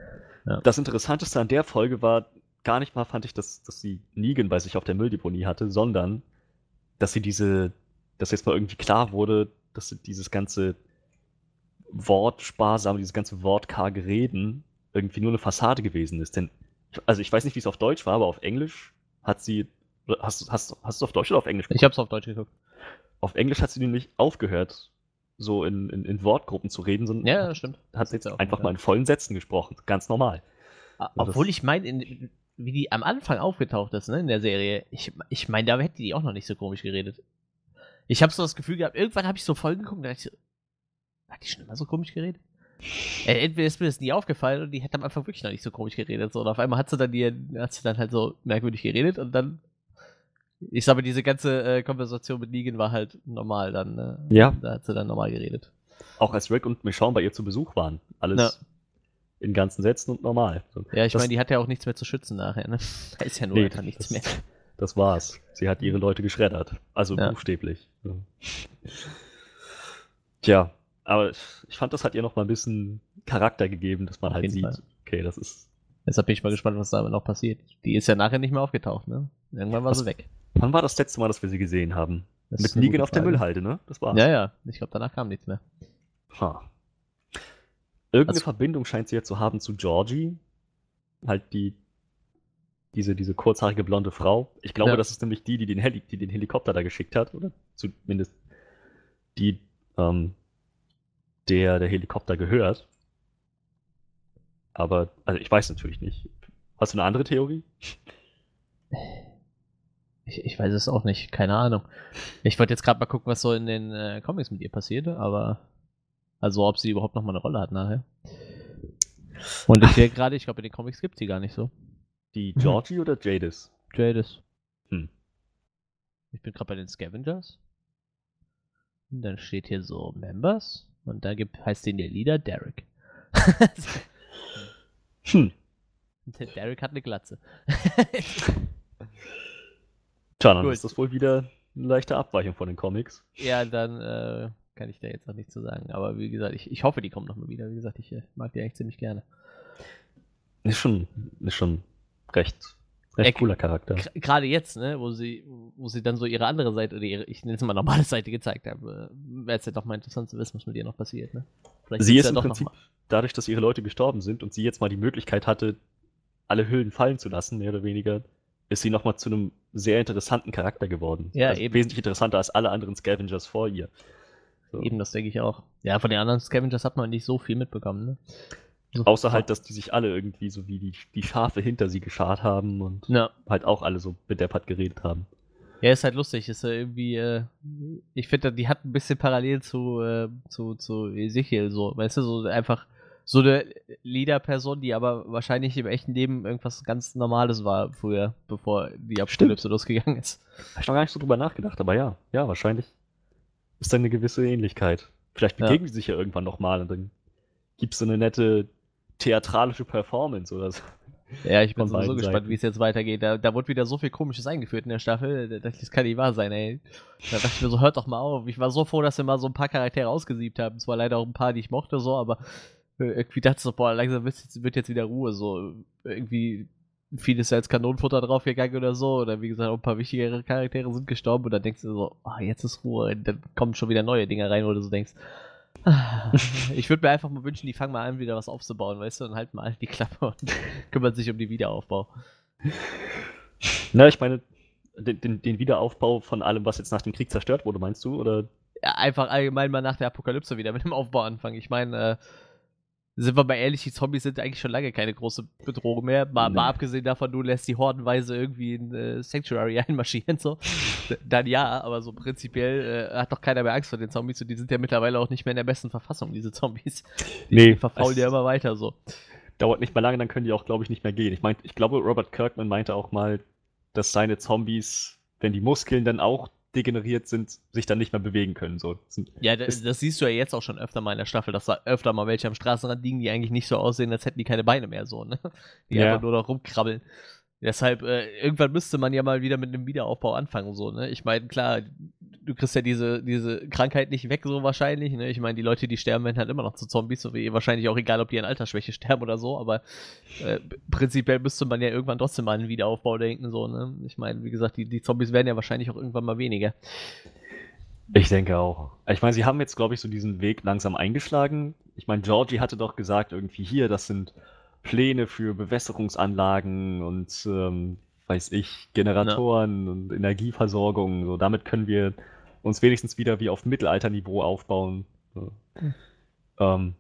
Ja. Das Interessanteste an der Folge war gar nicht mal, fand ich, dass, dass sie Negan bei sich auf der Mülldeponie hatte, sondern dass sie diese, dass jetzt mal irgendwie klar wurde, dass dieses ganze Wortsparsam, dieses ganze wortkarge Reden irgendwie nur eine Fassade gewesen ist. Denn, also ich weiß nicht, wie es auf Deutsch war, aber auf Englisch hat sie. Hast, hast, hast du es auf Deutsch oder auf Englisch geguckt? Ich hab's auf Deutsch geguckt. Auf Englisch hat sie nämlich aufgehört, so in, in, in Wortgruppen zu reden, sondern ja, stimmt. hat sie jetzt einfach mal in vollen Sätzen gesprochen. Ganz normal. Obwohl ich meine, wie die am Anfang aufgetaucht ist, ne, in der Serie, ich, ich meine, da hätte die auch noch nicht so komisch geredet. Ich habe so das Gefühl gehabt, irgendwann habe ich so Folgen geguckt, da dachte ich so, hat die schon immer so komisch geredet? Äh, entweder ist mir das nie aufgefallen und die hätte am Anfang wirklich noch nicht so komisch geredet. So, und auf einmal hat sie dann die, hat sie dann halt so merkwürdig geredet und dann ich sage, diese ganze äh, Konversation mit Negan war halt normal dann. Äh, ja. Da hat sie dann normal geredet. Auch als Rick und Michonne bei ihr zu Besuch waren. Alles ja. in ganzen Sätzen und normal. Ja, ich meine, die hat ja auch nichts mehr zu schützen nachher, ne? Da ist ja nur nee, einfach nichts mehr. Das war's. Sie hat ihre Leute geschreddert. Also ja. buchstäblich. Ja. Tja, aber ich fand, das hat ihr noch mal ein bisschen Charakter gegeben, dass man Auf halt sieht, Fall. okay, das ist. Deshalb bin ich mal gespannt, was da noch passiert. Die ist ja nachher nicht mehr aufgetaucht, ne? Irgendwann war was, sie weg. Wann war das letzte Mal, dass wir sie gesehen haben? Das Mit Negan auf der Müllhalde, ne? Das war's. Ja, ja. Ich glaube, danach kam nichts mehr. Ha. Irgendeine also, Verbindung scheint sie ja zu haben zu Georgie. Halt die. Diese, diese kurzhaarige blonde Frau. Ich glaube, ja. das ist nämlich die, die den, Heli die den Helikopter da geschickt hat, oder? Zumindest die, ähm, der der Helikopter gehört. Aber, also ich weiß natürlich nicht. Hast du eine andere Theorie? Ich, ich weiß es auch nicht, keine Ahnung. Ich wollte jetzt gerade mal gucken, was so in den äh, Comics mit ihr passierte, aber. Also, ob sie überhaupt noch mal eine Rolle hat nachher. Und ich sehe gerade, ich glaube, in den Comics gibt sie gar nicht so. Die Georgie hm. oder Jadis? Jadis. Hm. Ich bin gerade bei den Scavengers. Und dann steht hier so Members. Und da gibt, heißt den der Leader Derek. hm. Der Derek hat eine Glatze. Tja, dann Gut. ist das wohl wieder eine leichte Abweichung von den Comics. Ja, dann äh, kann ich da jetzt noch nichts zu sagen. Aber wie gesagt, ich, ich hoffe, die kommen nochmal wieder. Wie gesagt, ich äh, mag die eigentlich ziemlich gerne. Ist schon, ist schon recht, recht cooler Charakter. Gerade jetzt, ne, wo sie, wo sie dann so ihre andere Seite, oder ihre, ich nenne es mal normale Seite gezeigt haben, äh, wäre es ja doch mal interessant zu wissen, was mit ihr noch passiert, ne? Vielleicht sie ist ja im Prinzip, dadurch, dass ihre Leute gestorben sind und sie jetzt mal die Möglichkeit hatte, alle Hüllen fallen zu lassen, mehr oder weniger, ist sie nochmal zu einem sehr interessanten Charakter geworden. Ja, also eben. Wesentlich interessanter als alle anderen Scavengers vor ihr. So. Eben, das denke ich auch. Ja, von den anderen Scavengers hat man nicht so viel mitbekommen, ne? Außer halt, dass die sich alle irgendwie so wie die, die Schafe hinter sie geschart haben und ja. halt auch alle so bedeppert geredet haben. Ja, ist halt lustig. Ist ja irgendwie, äh, ich finde, die hat ein bisschen parallel zu, äh, zu, zu Ezekiel so. Weißt du, so einfach so eine Leader-Person, die aber wahrscheinlich im echten Leben irgendwas ganz Normales war früher, bevor die Apokalypse losgegangen ist. Hab ich noch gar nicht so drüber nachgedacht, aber ja, ja, wahrscheinlich ist da eine gewisse Ähnlichkeit. Vielleicht begegnen ja. sie sich ja irgendwann nochmal und dann gibt es so eine nette theatralische Performance oder so. Ja, ich bin so gespannt, wie es jetzt weitergeht. Da, da wurde wieder so viel Komisches eingeführt in der Staffel. Das kann nicht wahr sein, ey. Da dachte ich mir so, hört doch mal auf. Ich war so froh, dass wir mal so ein paar Charaktere ausgesiebt haben. Zwar leider auch ein paar, die ich mochte, so, aber irgendwie dachte ich so, boah, langsam wird jetzt wieder Ruhe, so. Irgendwie vieles als Kanonenfutter draufgegangen oder so. Oder wie gesagt, auch ein paar wichtigere Charaktere sind gestorben und dann denkst du so, oh, jetzt ist Ruhe. Und dann kommen schon wieder neue Dinge rein, wo du so denkst, ich würde mir einfach mal wünschen, die fangen mal an, wieder was aufzubauen, weißt du, und halten mal die Klappe und kümmern sich um den Wiederaufbau. Na, ich meine, den, den, den, Wiederaufbau von allem, was jetzt nach dem Krieg zerstört wurde, meinst du? Oder? Ja, einfach allgemein mal nach der Apokalypse wieder mit dem Aufbau anfangen. Ich meine, äh, sind wir mal ehrlich, die Zombies sind eigentlich schon lange keine große Bedrohung mehr. Mal, nee. mal abgesehen davon, du lässt die hordenweise irgendwie in äh, Sanctuary einmarschieren, so. Dann ja, aber so prinzipiell äh, hat doch keiner mehr Angst vor den Zombies und die sind ja mittlerweile auch nicht mehr in der besten Verfassung, diese Zombies. Die nee, verfaulen ja immer weiter so. Dauert nicht mal lange, dann können die auch, glaube ich, nicht mehr gehen. Ich meine, ich glaube, Robert Kirkman meinte auch mal, dass seine Zombies, wenn die Muskeln dann auch degeneriert sind, sich dann nicht mehr bewegen können. So. Ja, das, das, siehst du ja jetzt auch schon öfter mal in der Staffel, dass da öfter mal welche am Straßenrand liegen, die eigentlich nicht so aussehen, als hätten die keine Beine mehr so, ne? Die ja. einfach nur noch rumkrabbeln. Deshalb, äh, irgendwann müsste man ja mal wieder mit einem Wiederaufbau anfangen, so, ne? Ich meine, klar, du kriegst ja diese, diese Krankheit nicht weg, so wahrscheinlich, ne? Ich meine, die Leute, die sterben, werden halt immer noch zu Zombies, so wie wahrscheinlich auch egal, ob die an Altersschwäche sterben oder so, aber äh, prinzipiell müsste man ja irgendwann trotzdem mal an einen Wiederaufbau denken, so, ne? Ich meine, wie gesagt, die, die Zombies werden ja wahrscheinlich auch irgendwann mal weniger. Ich denke auch. Ich meine, sie haben jetzt, glaube ich, so diesen Weg langsam eingeschlagen. Ich meine, Georgie hatte doch gesagt, irgendwie hier, das sind Pläne für Bewässerungsanlagen und ähm, weiß ich, Generatoren ja. und Energieversorgung. So, damit können wir uns wenigstens wieder wie auf Mittelalterniveau aufbauen. So. Hm. Ähm,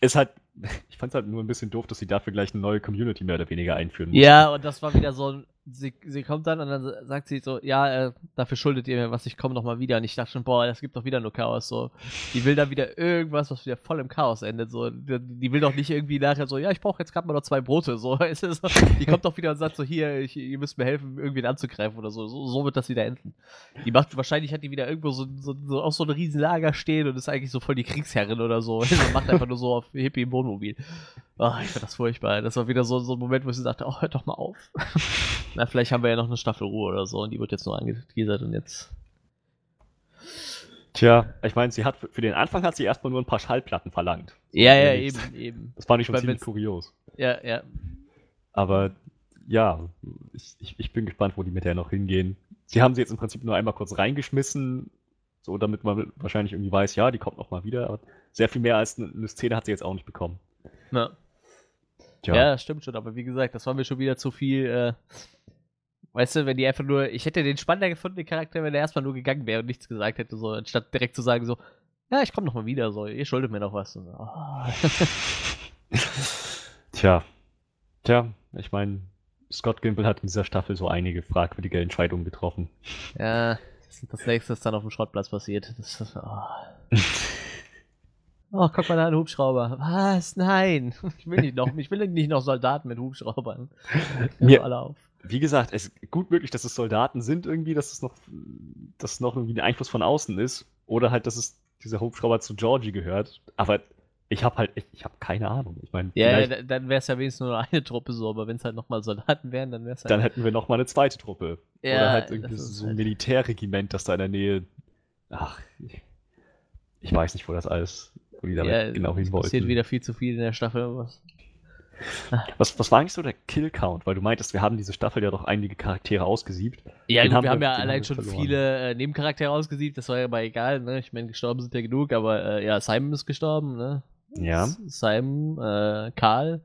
ist halt ich fand es halt nur ein bisschen doof, dass sie dafür gleich eine neue Community mehr oder weniger einführen mussten. Ja, und das war wieder so ein, sie, sie kommt dann und dann sagt sie so, ja, äh, dafür schuldet ihr mir was, ich komme nochmal wieder. Und ich dachte schon, boah, das gibt doch wieder nur Chaos. So, die will dann wieder irgendwas, was wieder voll im Chaos endet. So, die, die will doch nicht irgendwie nachher so, ja, ich brauche jetzt gerade mal noch zwei Brote. So, die kommt doch wieder und sagt so, hier, ich, ihr müsst mir helfen, irgendwie anzugreifen oder so. so. so. wird das wieder enden. Die macht, wahrscheinlich hat die wieder irgendwo so, so, so auf so ein Riesenlager stehen und ist eigentlich so voll die Kriegsherrin oder so. Also macht einfach nur so auf Hippie im Wohnmobil. Oh, ich fand das furchtbar. Das war wieder so, so ein Moment, wo sie sagte, oh, hört doch mal auf. Na, vielleicht haben wir ja noch eine Staffel Ruhe oder so und die wird jetzt nur angeteasert und jetzt. Tja, ich meine, sie hat für den Anfang hat sie erstmal nur ein paar Schallplatten verlangt. Ja, ja, eben, eben. Das fand ich schon ich ziemlich kurios. Ja, ja. Aber ja, ich, ich, ich, bin gespannt, wo die mit der noch hingehen. Sie haben sie jetzt im Prinzip nur einmal kurz reingeschmissen, so damit man wahrscheinlich irgendwie weiß, ja, die kommt noch mal wieder. Aber sehr viel mehr als eine Szene hat sie jetzt auch nicht bekommen. Ja. Tja. Ja, stimmt schon, aber wie gesagt, das war mir schon wieder zu viel. Äh, weißt du, wenn die einfach nur. Ich hätte den spannender gefunden, den Charakter, wenn er erstmal nur gegangen wäre und nichts gesagt hätte, so, anstatt direkt zu sagen, so, ja, ich komme nochmal wieder, so, ihr schuldet mir noch was. So, oh. Tja. Tja, ich meine, Scott Gimple hat in dieser Staffel so einige fragwürdige Entscheidungen getroffen. Ja, das, das nächste ist dann auf dem Schrottplatz passiert. Das, oh. Oh, guck mal da, ein Hubschrauber. Was? Nein. Ich will nicht noch, ich will nicht noch Soldaten mit Hubschraubern. Mir, alle auf. Wie gesagt, es ist gut möglich, dass es Soldaten sind irgendwie, dass es noch, dass es noch irgendwie ein Einfluss von außen ist. Oder halt, dass es dieser Hubschrauber zu Georgie gehört. Aber Ich habe halt, ich, ich habe keine Ahnung. Ich meine, Ja, ja, dann wäre es ja wenigstens nur eine Truppe so, aber wenn es halt nochmal Soldaten wären, dann wäre es halt. dann hätten wir noch mal eine zweite Truppe. Ja, Oder halt irgendwie so ein halt- Militärregiment, das da in der Nähe. Ach, ich, ich weiß nicht, wo das alles, wo die damit ja, genau hin es passiert wollten. wieder viel zu viel in der Staffel. Was. Was, was war eigentlich so der Kill-Count? Weil du meintest, wir haben diese Staffel ja doch einige Charaktere ausgesiebt. Ja, gut, haben wir haben ja allein schon verloren. viele äh, Nebencharaktere ausgesiebt, das war ja aber egal, ne? Ich meine, gestorben sind ja genug, aber äh, ja, Simon ist gestorben, ne? Ja. Simon, äh, Karl,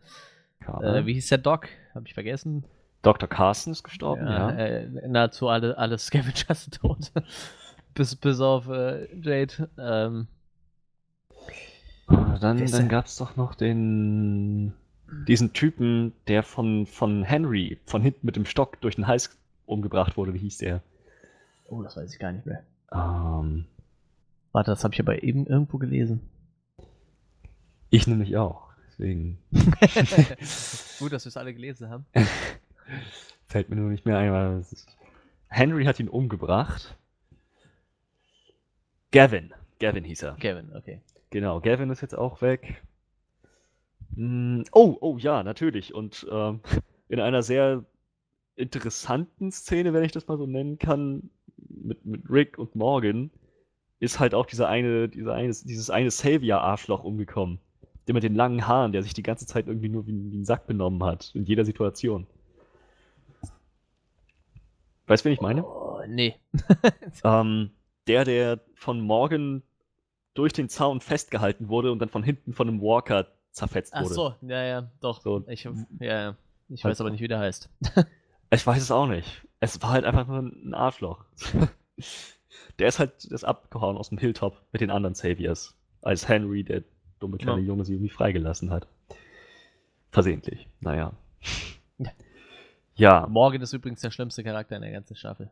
äh, wie hieß der Doc? Hab ich vergessen. Dr. Carson ist gestorben, ja. Äh, nahezu alle, alle Scavengers sind tot. bis, bis auf äh, Jade. Ähm, Ah, Dann, dann gab es doch noch den diesen Typen, der von, von Henry von hinten mit dem Stock durch den Hals umgebracht wurde. Wie hieß der? oh, das weiß ich gar nicht mehr. Ähm, Warte, das habe ich aber eben irgendwo gelesen. ich nämlich auch. Deswegen Gut, dass wir es alle gelesen haben. fällt mir nur nicht mehr ein. weil Henry hat ihn umgebracht. Gavin. Gavin hieß er. Kevin, okay. Genau, Gavin ist jetzt auch weg. Hm, Oh, oh ja, natürlich. Und ähm, in einer sehr interessanten Szene, wenn ich das mal so nennen kann, mit, mit Rick und Morgan, ist halt auch dieser eine, dieser eine, dieses eine Savior-Arschloch umgekommen. Der mit den langen Haaren, der sich die ganze Zeit irgendwie nur wie, ein- wie ein Sack benommen hat, in jeder Situation. Weißt du, wen ich meine? Oh, nee. Ähm, der, der von Morgan durch den Zaun festgehalten wurde und dann von hinten von einem Walker zerfetzt Ach wurde. so, ja, ja, doch. So. Ich, ja, ja. ich Halt weiß aber nicht, wie der heißt. Ich weiß es auch nicht. Es war halt einfach nur ein Arschloch. der ist halt das abgehauen aus dem Hilltop mit den anderen Saviors. Als Henry, der dumme kleine Ja. Junge, sie irgendwie freigelassen hat. Versehentlich. Naja. Ja. Ja. Morgan ist übrigens der schlimmste Charakter in der ganzen Staffel.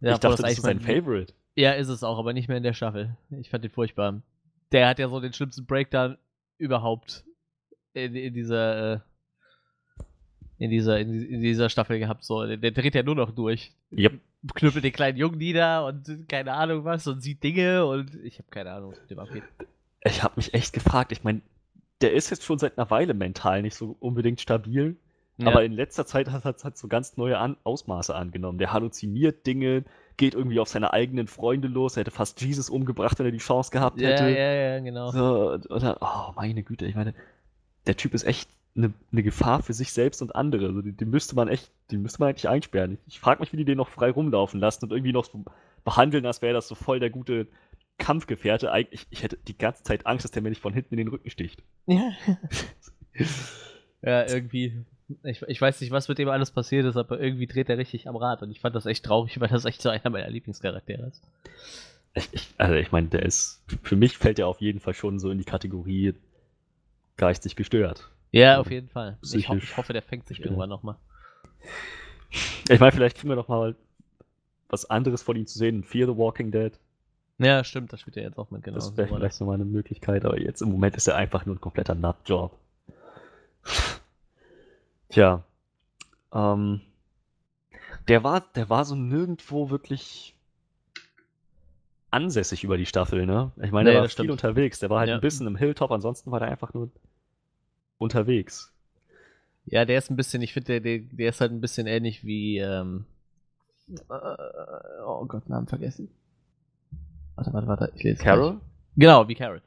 Ja, ich dachte, das ist sein mein- Favorite. Ja, ist es auch, aber nicht mehr in der Staffel. Ich fand den furchtbar. Der hat ja so den schlimmsten Breakdown überhaupt in, in dieser äh, in dieser in, die- in dieser Staffel gehabt. So, der, der dreht ja nur noch durch. Yep. Knüppelt den kleinen Jungen nieder und keine Ahnung was und sieht Dinge und ich habe keine Ahnung, was mit dem abgeht. Ich habe mich echt gefragt. Ich meine, der ist jetzt schon seit einer Weile mental nicht so unbedingt stabil. Aber in letzter Zeit hat es so ganz neue An Ausmaße angenommen. Der halluziniert Dinge, geht irgendwie auf seine eigenen Freunde los. Er hätte fast Jesus umgebracht, wenn er die Chance gehabt ja, hätte. ja, ja, genau. So, oder, oh, meine Güte, ich meine, der Typ ist echt eine, eine Gefahr für sich selbst und andere. Also, den, den müsste man echt, den müsste man eigentlich einsperren. Ich, ich frage mich, wie die den noch frei rumlaufen lassen und irgendwie noch so behandeln, als wäre das so voll der gute Kampfgefährte. Eigentlich, ich hätte die ganze Zeit Angst, dass der mir nicht von hinten in den Rücken sticht. Ja. ja, irgendwie. Ich, ich weiß nicht, was mit dem alles passiert ist, aber irgendwie dreht er richtig am Rad und ich fand das echt traurig, weil das echt so einer meiner Lieblingscharaktere ist. Ich, ich, also ich meine, der ist, für mich fällt er auf jeden Fall schon so in die Kategorie geistig gestört. Ja, auf jeden Fall. Ich, ho ich hoffe, der fängt sich irgendwann nochmal. Ich meine, vielleicht kriegen wir noch mal was anderes von ihm zu sehen Fear the Walking Dead. Ja, stimmt, das spielt er jetzt auch mit, genau. das wäre vielleicht nochmal eine Möglichkeit, aber jetzt im Moment ist er einfach nur ein kompletter Nutjob. Tja. Ähm, der war, der war so nirgendwo wirklich ansässig über die Staffel, ne? Ich meine, Nee, der war viel unterwegs. Der war halt Ja. ein bisschen im Hilltop, ansonsten war der einfach nur unterwegs. Ja, der ist ein bisschen, ich finde, der, der, der ist halt ein bisschen ähnlich wie, ähm, äh, oh Gott, Namen vergessen. Warte, warte, warte, ich lese es Carol? Genau, wie Carol.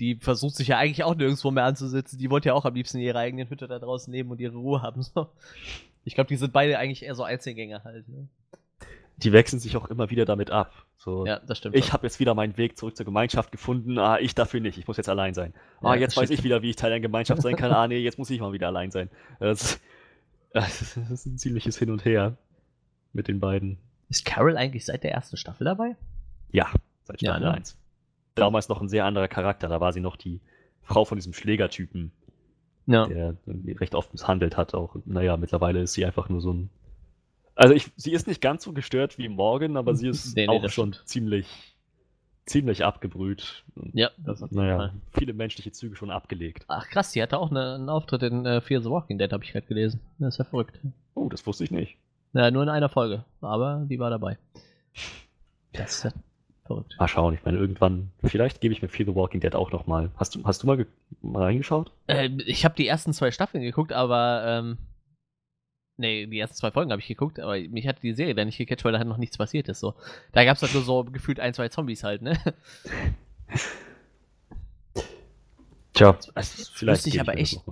Die versucht sich ja eigentlich auch nirgendwo mehr anzusitzen. Die wollte ja auch am liebsten in ihrer eigenen Hütte da draußen leben und ihre Ruhe haben. So. Ich glaube, die sind beide eigentlich eher so Einzelgänger halt. Ne? Die wechseln sich auch immer wieder damit ab. So, Ja, das stimmt. ich habe jetzt wieder meinen Weg zurück zur Gemeinschaft gefunden. Ah, ich dafür nicht. Ich muss jetzt allein sein. Ah, Ja, jetzt weiß stimmt. ich wieder, wie ich Teil einer Gemeinschaft sein kann. Ah, nee, jetzt muss ich mal wieder allein sein. Das, das ist ein ziemliches Hin und Her mit den beiden. Ist Carol eigentlich seit der ersten Staffel dabei? Ja, seit Ja, Staffel ne? 1. Damals noch ein sehr anderer Charakter. Da war sie noch die Frau von diesem Schlägertypen, Ja. der recht oft misshandelt hat. Auch, naja, mittlerweile ist sie einfach nur so ein. Also ich, sie ist nicht ganz so gestört wie Morgan, aber sie ist Nee, nee, auch schon stimmt. ziemlich, ziemlich abgebrüht. Ja, das jeden Naja, Fall. viele menschliche Züge schon abgelegt. Ach krass, die hatte auch eine, einen Auftritt in äh, Fear the Walking Dead, habe ich gerade gelesen. Das ist ja verrückt. Oh, das wusste ich nicht. Ja, nur in einer Folge, aber die war dabei. Das Verrückt. Mal schauen, ich meine, irgendwann, vielleicht gebe ich mir Fear the Walking Dead auch nochmal. Hast du, hast du mal, mal reingeschaut? Äh, ich habe die ersten zwei Staffeln geguckt, aber ähm, nee, die ersten zwei Folgen habe ich geguckt, aber mich hat die Serie dann nicht gecatcht, weil da halt noch nichts passiert ist. So. Da gab es halt nur so gefühlt ein, zwei Zombies halt, ne? Tja, also, vielleicht ich aber echt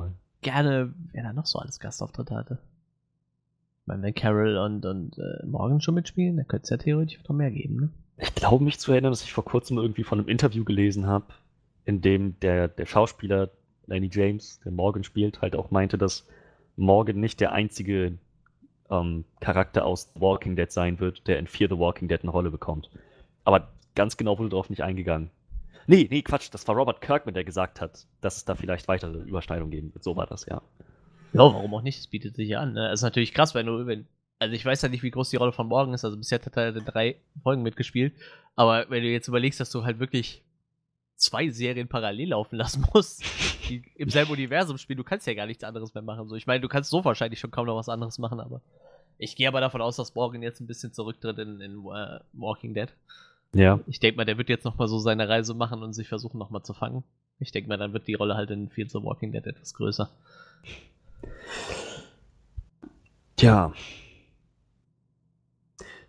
gerne, wer da noch so alles Gastauftritte hatte. Ich meine, wenn Carol und, und äh, Morgan schon mitspielen, dann könnte es ja theoretisch noch mehr geben, ne? Ich glaube mich zu erinnern, dass ich vor kurzem irgendwie von einem Interview gelesen habe, in dem der, der Schauspieler Lenny James, der Morgan spielt, halt auch meinte, dass Morgan nicht der einzige ähm, Charakter aus The Walking Dead sein wird, der in Fear the Walking Dead eine Rolle bekommt. Aber ganz genau wurde darauf nicht eingegangen. Nee, nee, Quatsch, das war Robert Kirkman, der gesagt hat, dass es da vielleicht weitere Überschneidungen geben wird. So war das, ja. Ja, warum auch nicht? Es bietet sich ja an. Ne? Es ist natürlich krass, wenn du, wenn, also ich weiß ja nicht, wie groß die Rolle von Morgan ist, also bisher hat er drei Folgen mitgespielt, aber wenn du jetzt überlegst, dass du halt wirklich zwei Serien parallel laufen lassen musst, die im selben Universum spielen, du kannst ja gar nichts anderes mehr machen. So, ich meine, du kannst so wahrscheinlich schon kaum noch was anderes machen, aber ich gehe aber davon aus, dass Morgan jetzt ein bisschen zurücktritt in, in uh, Walking Dead. Ja. Ich denke mal, der wird jetzt nochmal so seine Reise machen und sich versuchen nochmal zu fangen. Ich denke mal, dann wird die Rolle halt in Fear the Walking Dead etwas größer. Tja.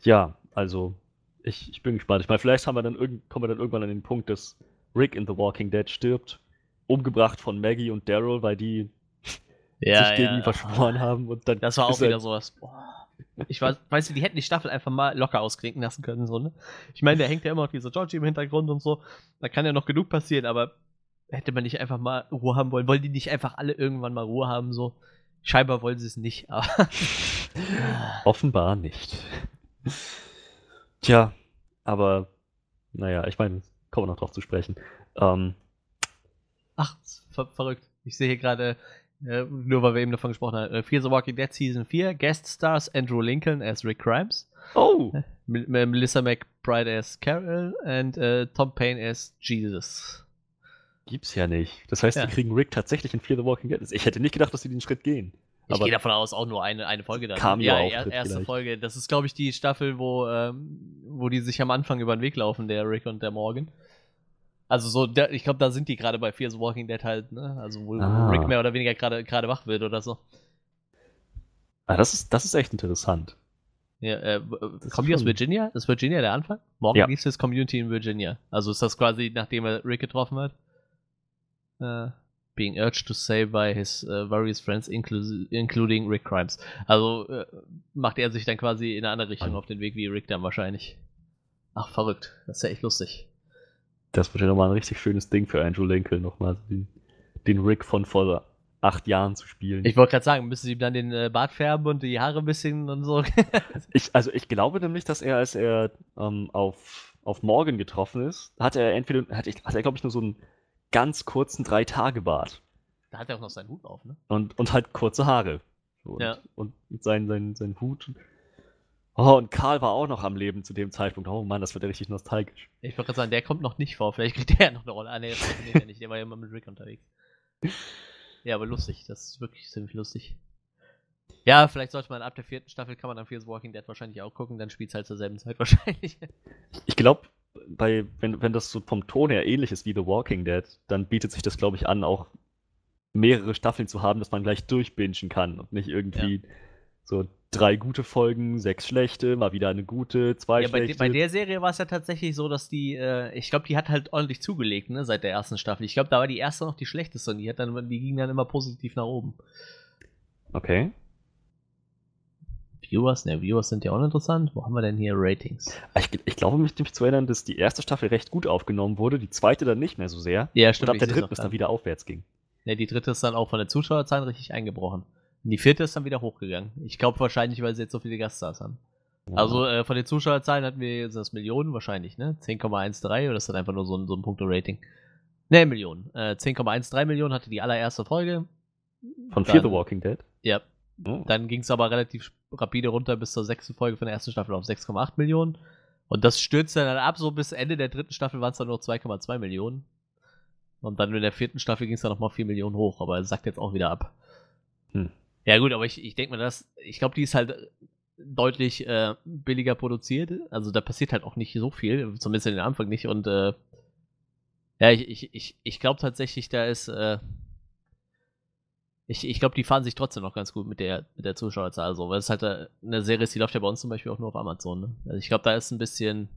Ja, also ich, ich bin gespannt. Ich meine, vielleicht haben wir dann kommen wir dann irgendwann an den Punkt, dass Rick in The Walking Dead stirbt, umgebracht von Maggie und Daryl, weil die ja, sich gegen ihn verschworen haben und dann. Das war auch wieder sowas. Boah. Ich weiß, weißt du, die hätten die Staffel einfach mal locker ausklinken lassen können, so, ne? Ich meine, der hängt ja immer noch diese Georgie im Hintergrund und so. Da kann ja noch genug passieren, aber hätte man nicht einfach mal Ruhe haben wollen? Wollen die nicht einfach alle irgendwann mal Ruhe haben, so? Scheinbar wollen sie es nicht, aber. Offenbar nicht. Tja, aber naja, ich meine, kommen wir noch drauf zu sprechen. Ähm, Ach, ver verrückt. Ich sehe hier gerade, äh, nur weil wir eben davon gesprochen haben, äh, Fear the Walking Dead Season 4, Guest Stars Andrew Lincoln as Rick Grimes. Oh! Äh, Melissa McBride as Carol und äh, Tom Payne as Jesus. Gibt's ja nicht. Das heißt, ja. die kriegen Rick tatsächlich in Fear the Walking Dead. Ich hätte nicht gedacht, dass sie den Schritt gehen. Ich gehe davon aus, auch nur eine, eine Folge dann. Kam ja, erste vielleicht. Folge. Das ist, glaube ich, die Staffel, wo, ähm, wo die sich am Anfang über den Weg laufen, der Rick und der Morgan. Also so, der, ich glaube, da sind die gerade bei Fear the Walking Dead halt, ne? Also wo ah. Rick mehr oder weniger gerade wach wird oder so. Ah, das ist, das ist echt interessant. Ja, äh, kommen die aus Virginia? Ist Virginia der Anfang? Morgen ja. liest das Community in Virginia. Also ist das quasi, nachdem er Rick getroffen hat? Äh, being urged to say by his uh, various friends, inclu including Rick Grimes. Also äh, macht er sich dann quasi in eine andere Richtung auf den Weg wie Rick dann wahrscheinlich. Ach, verrückt. Das ist ja echt lustig. Das wird ja nochmal ein richtig schönes Ding für Andrew Lincoln, nochmal den, den Rick von vor acht Jahren zu spielen. Ich wollte gerade sagen, müssen sie ihm dann den äh, Bart färben und die Haare ein bisschen und so. ich, also ich glaube nämlich, dass er, als er ähm, auf, auf Morgan getroffen ist, hat er entweder, hat, hat er glaube ich nur so einen ganz kurzen Drei-Tage-Bart. Da hat er auch noch seinen Hut auf, ne? Und, und halt kurze Haare. Und, ja. und sein, sein, sein Hut. Oh, und Karl war auch noch am Leben zu dem Zeitpunkt. Oh Mann, das wird ja richtig nostalgisch. Ich wollte gerade sagen, der kommt noch nicht vor. Vielleicht kriegt der ja noch eine Rolle. Ah, nee, das funktioniert ja nicht. Der war ja immer mit Rick unterwegs. Ja, aber lustig. Das ist wirklich ziemlich lustig. Ja, vielleicht sollte man ab der vierten Staffel kann man dann Fears Walking Dead wahrscheinlich auch gucken, dann spielt es halt zur selben Zeit wahrscheinlich. Ich glaube, bei, wenn, wenn das so vom Ton her ähnlich ist wie The Walking Dead, dann bietet sich das, glaube ich, an, auch mehrere Staffeln zu haben, dass man gleich durchbingen kann und nicht irgendwie ja. so drei gute Folgen, sechs schlechte, mal wieder eine gute, zwei ja, schlechte. Bei, bei der Serie war es ja tatsächlich so, dass die, äh, ich glaube, die hat halt ordentlich zugelegt, ne, seit der ersten Staffel. Ich glaube, da war die erste noch die schlechteste und die, hat dann, die ging dann immer positiv nach oben. Okay. Viewers, ne, Viewers sind ja auch interessant. Wo haben wir denn hier Ratings? Ich, ich glaube, mich, mich zu erinnern, dass die erste Staffel recht gut aufgenommen wurde, die zweite dann nicht mehr so sehr. Ja, stimmt. Und ab der dritten es dann wieder aufwärts ging. Ne, die dritte ist dann auch von der Zuschauerzahl richtig eingebrochen. Und die vierte ist dann wieder hochgegangen. Ich glaube wahrscheinlich, weil sie jetzt so viele Gaststars haben. Ja. Also äh, von den Zuschauerzahlen hatten wir jetzt das Millionen wahrscheinlich, ne? 10,13 oder ist das einfach nur so ein, so ein Punkte-Rating? Ne, Millionen. Äh, 10,13 Millionen hatte die allererste Folge. Von Fear the Walking Dead? Ja. Oh. Dann ging es aber relativ rapide runter bis zur sechsten Folge von der ersten Staffel auf 6,8 Millionen. Und das stürzte dann ab, so bis Ende der dritten Staffel waren es dann nur 2,2 Millionen. Und dann in der vierten Staffel ging es dann nochmal 4 Millionen hoch, aber es sagt jetzt auch wieder ab. Hm. Ja, gut, aber ich, ich denke mal, das, ich glaube, die ist halt deutlich äh, billiger produziert. Also da passiert halt auch nicht so viel, zumindest in den Anfang nicht. Und äh, ja, ich, ich, ich, ich glaube tatsächlich, da ist. Äh, ich ich glaube, die fahren sich trotzdem noch ganz gut mit der, mit der Zuschauerzahl. So, weil es halt äh, eine Serie ist, die läuft ja bei uns zum Beispiel auch nur auf Amazon. Ne? Also ich glaube, da ist ein bisschen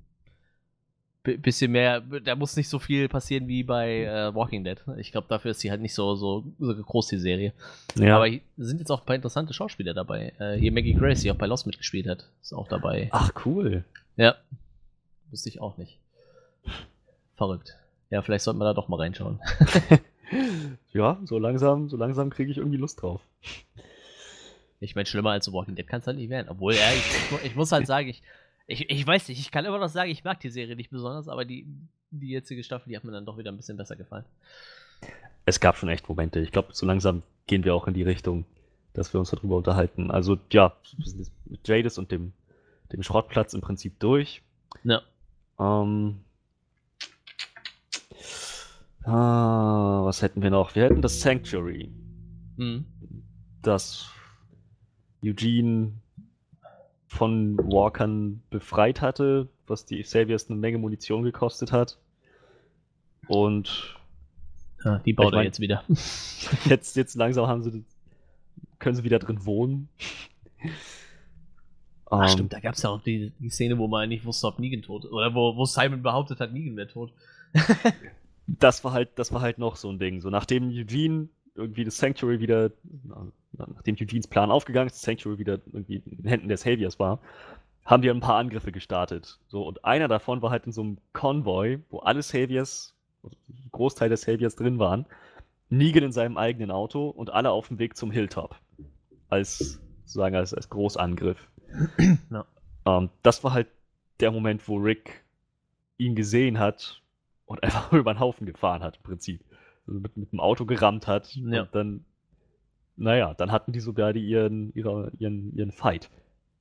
bisschen mehr, da muss nicht so viel passieren wie bei äh, Walking Dead. Ich glaube, dafür ist sie halt nicht so, so, so groß, die Serie. Ja. Aber sind jetzt auch ein paar interessante Schauspieler dabei. Äh, hier Maggie Grace, die auch bei Lost mitgespielt hat, ist auch dabei. Ach, cool. Ja. Wusste ich auch nicht. Verrückt. Ja, vielleicht sollten wir da doch mal reinschauen. ja, so langsam, so langsam kriege ich irgendwie Lust drauf. Ich meine, schlimmer als Walking Dead kann es halt nicht werden. Obwohl, ja, ich, ich, muss halt sagen, ich, ich, ich weiß nicht, ich kann immer noch sagen, ich mag die Serie nicht besonders, aber die, die jetzige Staffel, die hat mir dann doch wieder ein bisschen besser gefallen. Es gab schon echt Momente. Ich glaube, so langsam gehen wir auch in die Richtung, dass wir uns darüber unterhalten. Also, ja, mit Jadis und dem, dem Schrottplatz im Prinzip durch. Ja. Ähm, ah, was hätten wir noch? Wir hätten das Sanctuary. Mhm. Das Eugene von Walkern befreit hatte, was die Saviors eine Menge Munition gekostet hat. Und ja, die baut er jetzt wieder. jetzt, jetzt langsam haben sie, können sie wieder drin wohnen. Ach, um, ähm, stimmt, da gab es ja auch die, die, Szene, wo man nicht wusste, ob Negan tot ist. Oder wo, wo Simon behauptet hat, Negan wäre tot. das war halt, das war halt noch so ein Ding. So nachdem Eugene irgendwie das Sanctuary wieder, nachdem Eugenes Plan aufgegangen ist, das Sanctuary wieder irgendwie in den Händen der Saviors war, haben die ein paar Angriffe gestartet. So, und einer davon war halt in so einem Konvoi, wo alle Saviors, also Großteil der Saviors drin waren, Negan in seinem eigenen Auto und alle auf dem Weg zum Hilltop. Als, sozusagen, als, als Großangriff. Ja. Ähm, das war halt der Moment, wo Rick ihn gesehen hat und einfach über den Haufen gefahren hat, im Prinzip mit, mit dem Auto gerammt hat. Ja. Und dann, naja, dann hatten die sogar die ihren, ihre, ihren, ihren Fight.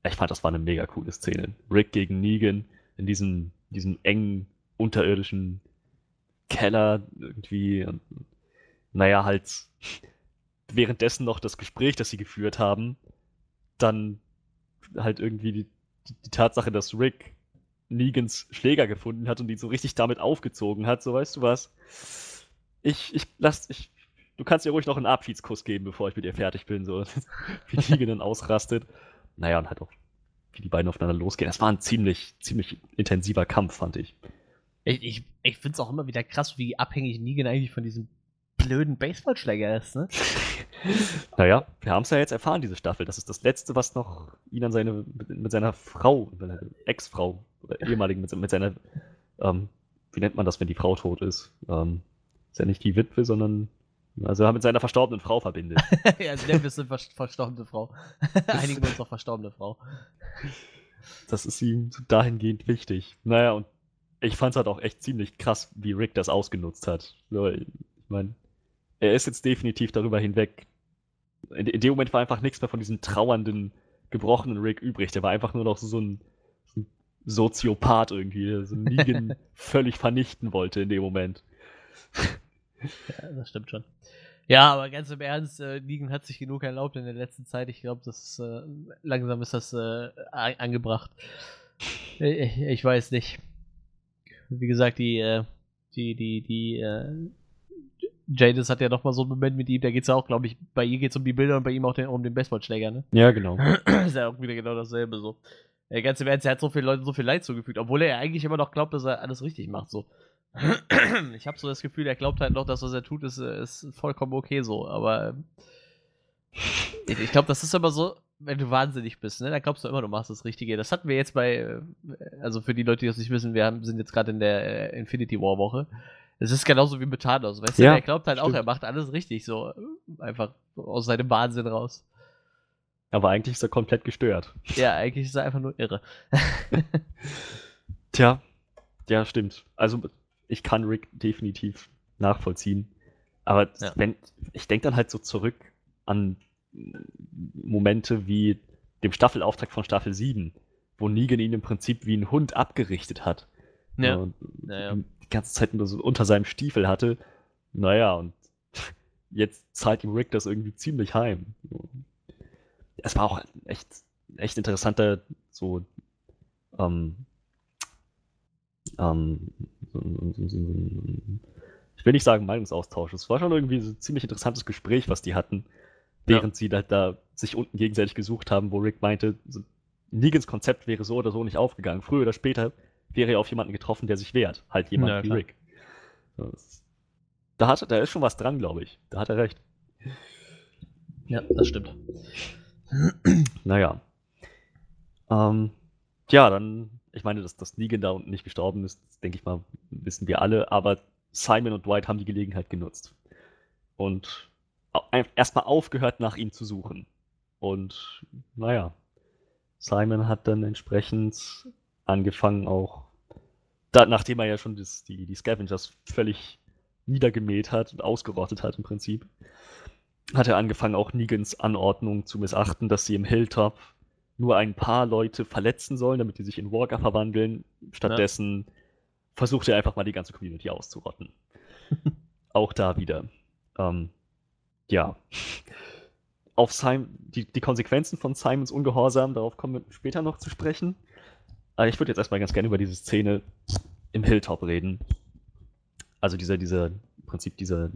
Ich fand, das war eine mega coole Szene. Rick gegen Negan in diesem, diesem engen, unterirdischen Keller irgendwie. Und, naja, halt währenddessen noch das Gespräch, das sie geführt haben, dann halt irgendwie die, die Tatsache, dass Rick Negans Schläger gefunden hat und ihn so richtig damit aufgezogen hat, so weißt du was ich, ich lass, ich, du kannst ihr ruhig noch einen Abschiedskuss geben, bevor ich mit ihr fertig bin, so wie die dann ausrastet. Naja, und halt auch, wie die beiden aufeinander losgehen. Das war ein ziemlich, ziemlich intensiver Kampf, fand ich. Ich, ich, ich finde es auch immer wieder krass, wie abhängig Negan eigentlich von diesem blöden Baseballschläger ist, ne? naja, wir haben es ja jetzt erfahren, diese Staffel. Das ist das Letzte, was noch ihn an seine, mit, mit seiner Frau, Ex-Frau, oder ehemaligen, mit, mit seiner, ähm, wie nennt man das, wenn die Frau tot ist? Ähm, ist ja nicht die Witwe, sondern also er mit seiner verstorbenen Frau verbindet. ja, also der ist eine verstorbene Frau. Einigen wir uns auf verstorbene Frau. Das ist ihm dahingehend wichtig. Naja, und ich fand es halt auch echt ziemlich krass, wie Rick das ausgenutzt hat. Ich meine, er ist jetzt definitiv darüber hinweg. In, in, dem Moment war einfach nichts mehr von diesem trauernden, gebrochenen Rick übrig. Der war einfach nur noch so ein Soziopath irgendwie, der so Negan völlig vernichten wollte in dem Moment. Ja, das stimmt schon. Ja, aber ganz im Ernst, äh, Negan hat sich genug erlaubt in der letzten Zeit. Ich glaube, das äh, langsam ist das äh, angebracht. Ich, ich, weiß nicht. Wie gesagt, die, äh, die, die, die, äh, Jadis hat ja noch mal so einen Moment mit ihm, da geht es ja auch, glaube ich, bei ihr geht es um die Bilder und bei ihm auch den, um den Baseballschläger, ne? Ja, genau. ist ja auch wieder genau dasselbe so. Ja, ganz im Ernst, er hat so vielen Leuten so viel Leid zugefügt, obwohl er eigentlich immer noch glaubt, dass er alles richtig macht, so ich habe so das Gefühl, er glaubt halt noch, dass was er tut, ist, ist vollkommen okay so. Aber ich, ich glaube, das ist aber so, wenn du wahnsinnig bist, ne, dann glaubst du immer, du machst das Richtige. Das hatten wir jetzt bei, äh, also für die Leute, die das nicht wissen, wir haben, sind jetzt gerade in der äh, Infinity War Woche. Es ist genauso wie mit Thanos, weißt ja, du, er glaubt halt stimmt. auch, er macht alles richtig, so einfach aus seinem Wahnsinn raus. Aber eigentlich ist er komplett gestört. Ja, eigentlich ist er einfach nur irre. Tja, ja, stimmt. Also ich kann Rick definitiv nachvollziehen. Aber ja. wenn, ich denke dann halt so zurück an Momente wie dem Staffelauftrag von Staffel 7, wo Negan ihn im Prinzip wie ein Hund abgerichtet hat. Ja. Und ja, ja. die ganze Zeit nur so unter seinem Stiefel hatte. Naja, und jetzt zahlt ihm Rick das irgendwie ziemlich heim. Es war auch echt echt interessanter, so, ähm, ähm, ich will nicht sagen Meinungsaustausch. Es war schon irgendwie so ein ziemlich interessantes Gespräch, was die hatten, während ja. sie da, da sich unten gegenseitig gesucht haben, wo Rick meinte, so, Negans Konzept wäre so oder so nicht aufgegangen. Früher oder später wäre er auf jemanden getroffen, der sich wehrt. Halt jemand ja, wie Rick. Da, hat, da ist schon was dran, glaube ich. Da hat er recht. Ja, das stimmt. Naja. Ähm, ja, dann, ich meine, dass, dass Negan da unten nicht gestorben ist, denke ich mal, wissen wir alle, aber Simon und Dwight haben die Gelegenheit genutzt. Und erstmal aufgehört, nach ihm zu suchen. Und naja, Simon hat dann entsprechend angefangen auch, da, nachdem er ja schon das, die, die Scavengers völlig niedergemäht hat und ausgerottet hat im Prinzip, hat er angefangen auch Negans Anordnung zu missachten, dass sie im Hilltop nur ein paar Leute verletzen sollen, damit die sich in Walker verwandeln. Stattdessen ja. versucht er einfach mal die ganze Community auszurotten. auch da wieder. Ähm, ja auf Simon, die, die Konsequenzen von Simons Ungehorsam, darauf kommen wir später noch zu sprechen. Aber ich würde jetzt erstmal ganz gerne über diese Szene im Hilltop reden. Also dieser, dieser, im Prinzip diese,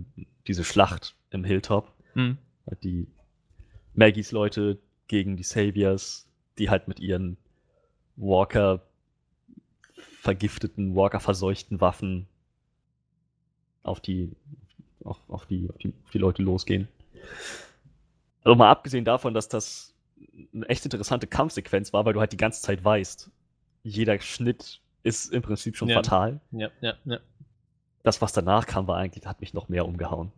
diese Schlacht im Hilltop. Mhm. Die Maggies Leute gegen die Saviors, die halt mit ihren Walker vergifteten, Walker verseuchten Waffen auf die, auf, auf die, auf die, auf die Leute losgehen. Also mal abgesehen davon, dass das eine echt interessante Kampfsequenz war, weil du halt die ganze Zeit weißt, jeder Schnitt ist im Prinzip schon ja. fatal. Ja, ja, ja. Das, was danach kam, war eigentlich, hat mich noch mehr umgehauen.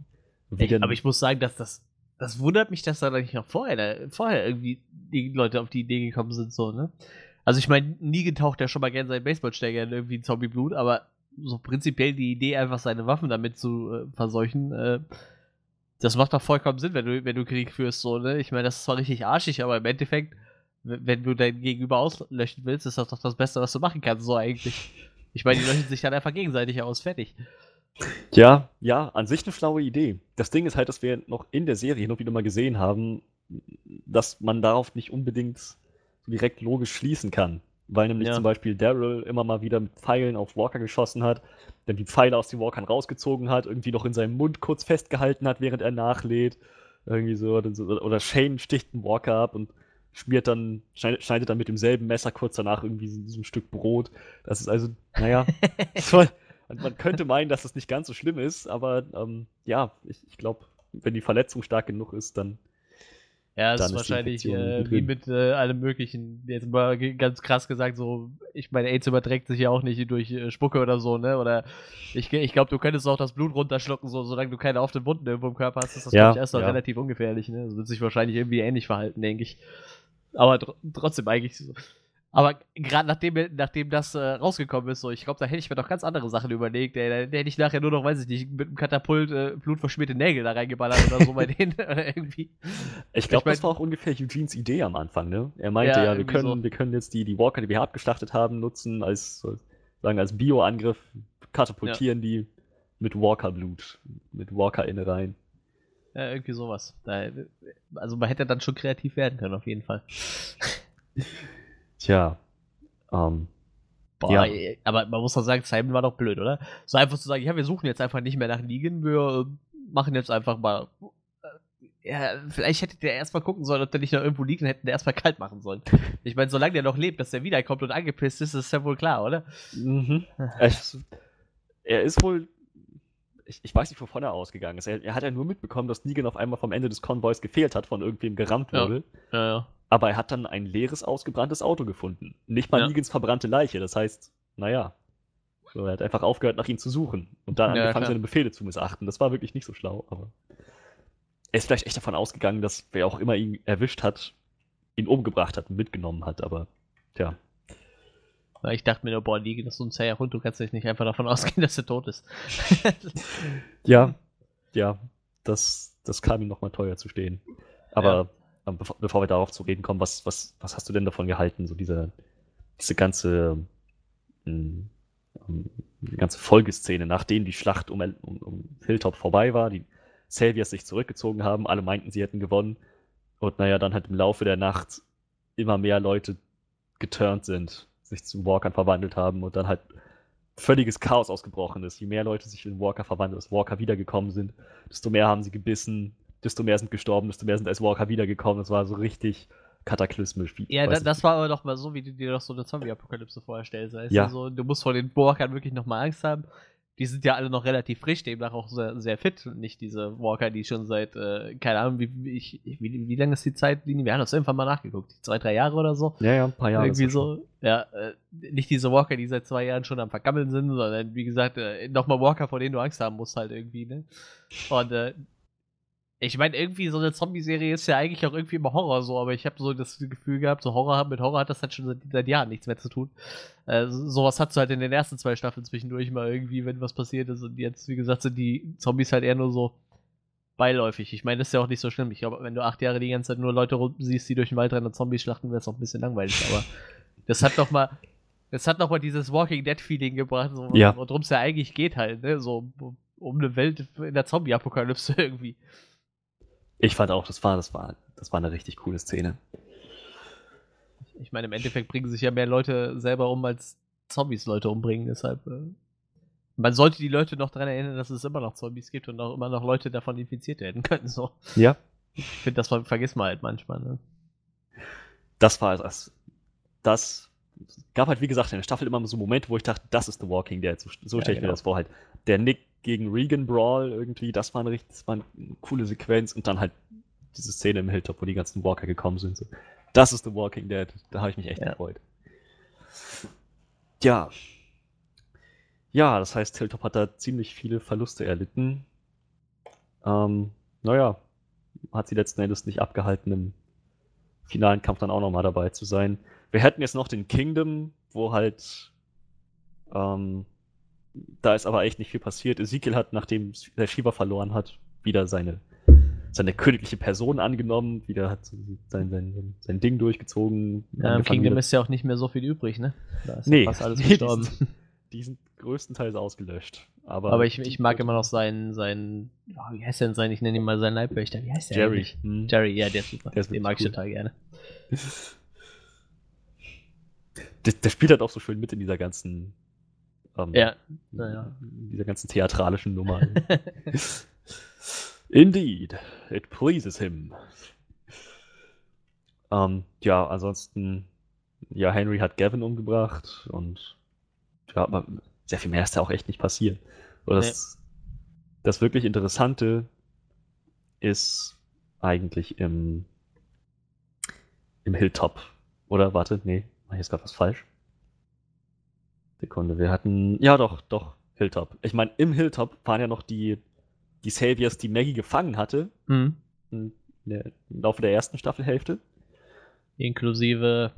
Ey, aber ich muss sagen, dass das, das wundert mich, dass da nicht noch vorher, vorher irgendwie die Leute auf die Idee gekommen sind, so, ne? Also ich meine, nie getaucht ja schon mal gerne seinen Baseballschläger in irgendwie Zombieblut, aber so prinzipiell die Idee, einfach seine Waffen damit zu äh, verseuchen, äh, das macht doch vollkommen Sinn, wenn du, wenn du Krieg führst, so, ne? Ich meine, das ist zwar richtig arschig, aber im Endeffekt, wenn du dein Gegenüber auslöschen willst, ist das doch das Beste, was du machen kannst, so eigentlich. Ich meine, die löschen sich dann einfach gegenseitig aus, fertig. Ja, ja, an sich eine schlaue Idee. Das Ding ist halt, dass wir noch in der Serie noch wieder mal gesehen haben, dass man darauf nicht unbedingt direkt logisch schließen kann. Weil nämlich ja. zum Beispiel Daryl immer mal wieder mit Pfeilen auf Walker geschossen hat, dann die Pfeile aus den Walkern rausgezogen hat, irgendwie noch in seinem Mund kurz festgehalten hat, während er nachlädt. Irgendwie so. Oder Shane sticht einen Walker ab und schmiert dann, schneidet dann mit demselben Messer kurz danach irgendwie so, ein Stück Brot. Das ist also, naja, voll, man könnte meinen, dass das nicht ganz so schlimm ist, aber ähm, ja, ich, ich glaube, wenn die Verletzung stark genug ist, dann ja, es ist wahrscheinlich äh, wie mit äh, allem Möglichen. Jetzt mal ganz krass gesagt, so, ich meine, AIDS überträgt sich ja auch nicht durch äh, Spucke oder so, ne? Oder ich, ich glaube, du könntest auch das Blut runterschlucken, so, solange du keine offenen Wunden irgendwo im Körper hast, ist das ja, erst noch ja. relativ ungefährlich, ne? Das wird sich wahrscheinlich irgendwie ähnlich verhalten, denke ich. Aber tr trotzdem eigentlich so. Aber gerade nachdem, nachdem das äh, rausgekommen ist, so, ich glaube, da hätte ich mir doch ganz andere Sachen überlegt. Da, da hätte ich nachher nur noch, weiß ich nicht, mit einem Katapult äh, blutverschmierte Nägel da reingeballert oder so bei denen. Irgendwie. Ich glaube, das war auch ungefähr Eugenes Idee am Anfang, ne? Er meinte ja, ja wir, können, so. wir können jetzt die, die Walker, die wir abgeschlachtet haben, nutzen als, sagen, als Bio-Angriff, katapultieren ja. die mit Walker-Blut, mit Walker-Innereien. Ja, irgendwie sowas. Also man hätte dann schon kreativ werden können, auf jeden Fall. Tja. Ähm, Boah, ja. aber man muss doch sagen, Simon war doch blöd, oder? So einfach zu sagen, ja, wir suchen jetzt einfach nicht mehr nach Negan, wir äh, machen jetzt einfach mal. Äh, ja, vielleicht hätte der erstmal gucken sollen, ob der nicht noch irgendwo liegt und hätten der erstmal kalt machen sollen. Ich meine, solange der noch lebt, dass der wiederkommt und angepisst ist, ist ja wohl klar, oder? Mhm. er ist wohl. Ich, ich, weiß nicht, wovon er ausgegangen ist. Er, er, hat ja nur mitbekommen, dass Negan auf einmal vom Ende des Konvois gefehlt hat, von irgendwem gerammt wurde. Ja, ja, ja. Aber er hat dann ein leeres, ausgebranntes Auto gefunden. Nicht mal. Negans verbrannte Leiche. Das heißt, naja. So, er hat einfach aufgehört, nach ihm zu suchen. Und dann angefangen, seine Befehle zu missachten. Das war wirklich nicht so schlau, aber. Er ist vielleicht echt davon ausgegangen, dass wer auch immer ihn erwischt hat, ihn umgebracht hat und mitgenommen hat, aber tja. Ich dachte mir nur, boah, Negan ist so ein zäher Hund, du kannst nicht einfach davon ausgehen, dass er tot ist. ja, ja, das, das kam ihm nochmal teuer zu stehen. Aber ja. Ähm, bevor, bevor, wir darauf zu reden kommen, was, was, was hast du denn davon gehalten, so diese, diese ganze, ähm, die ganze Folgeszene, nachdem die Schlacht um, um, um Hilltop vorbei war, die Saviors sich zurückgezogen haben, alle meinten, sie hätten gewonnen. Und naja, dann halt im Laufe der Nacht immer mehr Leute geturnt sind, sich zu Walkern verwandelt haben und dann halt völliges Chaos ausgebrochen ist. Je mehr Leute sich in Walker verwandeln, als Walker wiedergekommen sind, desto mehr haben sie gebissen, desto mehr sind gestorben, desto mehr sind als Walker wiedergekommen. Das war so richtig kataklysmisch. Wie, ja, da, das war aber doch mal so, wie du dir doch so eine Zombie-Apokalypse vorstellst. Weißt ja. du, so, du musst vor den Walkern wirklich nochmal Angst haben. Die sind ja alle noch relativ frisch, demnach auch sehr, sehr fit. Nicht diese Walker, die schon seit, äh, keine Ahnung, wie, ich, wie, wie lange ist die Zeitlinie? Wir haben das irgendwann mal nachgeguckt. Zwei, drei Jahre oder so? Ja, ja, ein paar Jahre. Irgendwie so. Ja, äh, nicht diese Walker, die seit zwei Jahren schon am Vergammeln sind, sondern wie gesagt, äh, nochmal Walker, vor denen du Angst haben musst, halt irgendwie, ne? Und äh, ich meine, irgendwie so eine Zombie-Serie ist ja eigentlich auch irgendwie immer Horror so, aber ich habe so das Gefühl gehabt, so Horror mit Horror hat das halt schon seit, seit Jahren nichts mehr zu tun. Äh, sowas hast du halt in den ersten zwei Staffeln zwischendurch mal irgendwie, wenn was passiert ist. Und jetzt, wie gesagt, sind die Zombies halt eher nur so beiläufig. Ich meine, das ist ja auch nicht so schlimm. Ich glaube, wenn du acht Jahre die ganze Zeit nur Leute siehst, die durch den Wald rennen und Zombies schlachten, wäre es auch ein bisschen langweilig. Aber das hat doch mal, das hat noch mal dieses Walking Dead Feeling gebracht, so, ja. worum es ja eigentlich geht halt, ne? So um eine Welt in der Zombie-Apokalypse irgendwie. Ich fand auch, das war, das war, das war eine richtig coole Szene. Ich meine, im Endeffekt bringen sich ja mehr Leute selber um, als Zombies Leute umbringen. Deshalb, äh, man sollte die Leute noch daran erinnern, dass es immer noch Zombies gibt und auch immer noch Leute davon infiziert werden können. So. Ja. Ich finde, das vergisst man halt manchmal. Ne? Das war das. Das gab halt, wie gesagt, in der Staffel immer so Momente, wo ich dachte, das ist The Walking Dead. So, so ja, stelle ich genau. mir das vor. Halt. Der Nick gegen Regan Brawl irgendwie, das war eine richtig, das war eine coole Sequenz und dann halt diese Szene im Hilltop, wo die ganzen Walker gekommen sind. So. Das ist The Walking Dead. Da habe ich mich echt ja. gefreut. Ja. Ja, das heißt, Hilltop hat da ziemlich viele Verluste erlitten. Ähm, naja, hat sie letzten Endes nicht abgehalten, im finalen Kampf dann auch nochmal dabei zu sein. Wir hätten jetzt noch den Kingdom, wo halt ähm, da ist aber echt nicht viel passiert. Ezekiel hat, nachdem der Shiva verloren hat, wieder seine, seine königliche Person angenommen, wieder hat sein, sein, sein Ding durchgezogen. Ja, im Kingdom ist ja auch nicht mehr so viel übrig, ne? Da ist nee, fast alles nee, gestorben. Die sind, die sind größtenteils ausgelöscht. Aber, aber ich, ich mag immer noch seinen, seinen oh, wie heißt der denn sein? Ich nenne ihn mal seinen Leibwächter. Wie heißt der Jerry. Hm. Jerry, ja, der ist super. Der ist Den mag cool. ich total gerne. Der, der, spielt halt auch so schön mit in dieser ganzen ähm, ja, naja. Dieser ganzen theatralischen Nummer. Indeed, it pleases him. Ähm, ja, ansonsten, ja, Henry hat Gavin umgebracht und ja, aber sehr viel mehr ist da auch echt nicht passiert. Und das, nee. das wirklich Interessante ist eigentlich im, im Hilltop. Oder warte, nee, mach ich jetzt gerade was falsch. Sekunde, wir hatten. Ja, doch, doch, Hilltop. Ich meine, im Hilltop waren ja noch die, die Saviors, die Maggie gefangen hatte. Mhm. Im Laufe der ersten Staffelhälfte. Inklusive.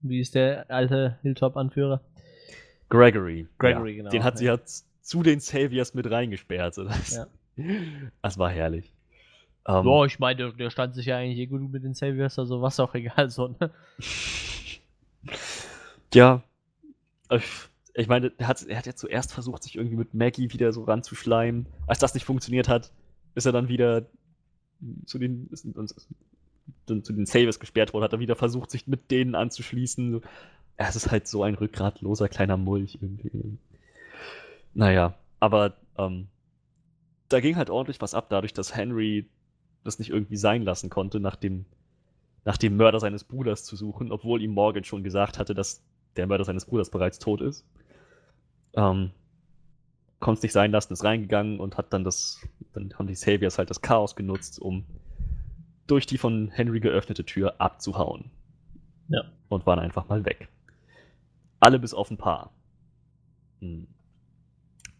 Wie ist der alte Hilltop-Anführer? Gregory. Gregory, ja. genau. Den hat sie ja zu den Saviors mit reingesperrt. Das, ja. das war herrlich. Um, ja, ich meine, der stand sich ja eigentlich eh gut mit den Saviors, also was auch egal, so, ne? ja, ich meine, er hat, er hat ja zuerst versucht, sich irgendwie mit Maggie wieder so ranzuschleimen. Als das nicht funktioniert hat, ist er dann wieder zu den, ist, zu den Savers gesperrt worden, hat er wieder versucht, sich mit denen anzuschließen. Es ist halt so ein rückgratloser kleiner Mulch irgendwie. Naja, aber ähm, da ging halt ordentlich was ab, dadurch, dass Henry das nicht irgendwie sein lassen konnte, nach dem, nach dem Mörder seines Bruders zu suchen, obwohl ihm Morgan schon gesagt hatte, dass der Mörder seines Bruders bereits tot ist. Ähm, konnte es nicht sein lassen, ist reingegangen und hat dann das, dann haben die Saviors halt das Chaos genutzt, um durch die von Henry geöffnete Tür abzuhauen. Ja. Und waren einfach mal weg. Alle bis auf ein paar. Hm.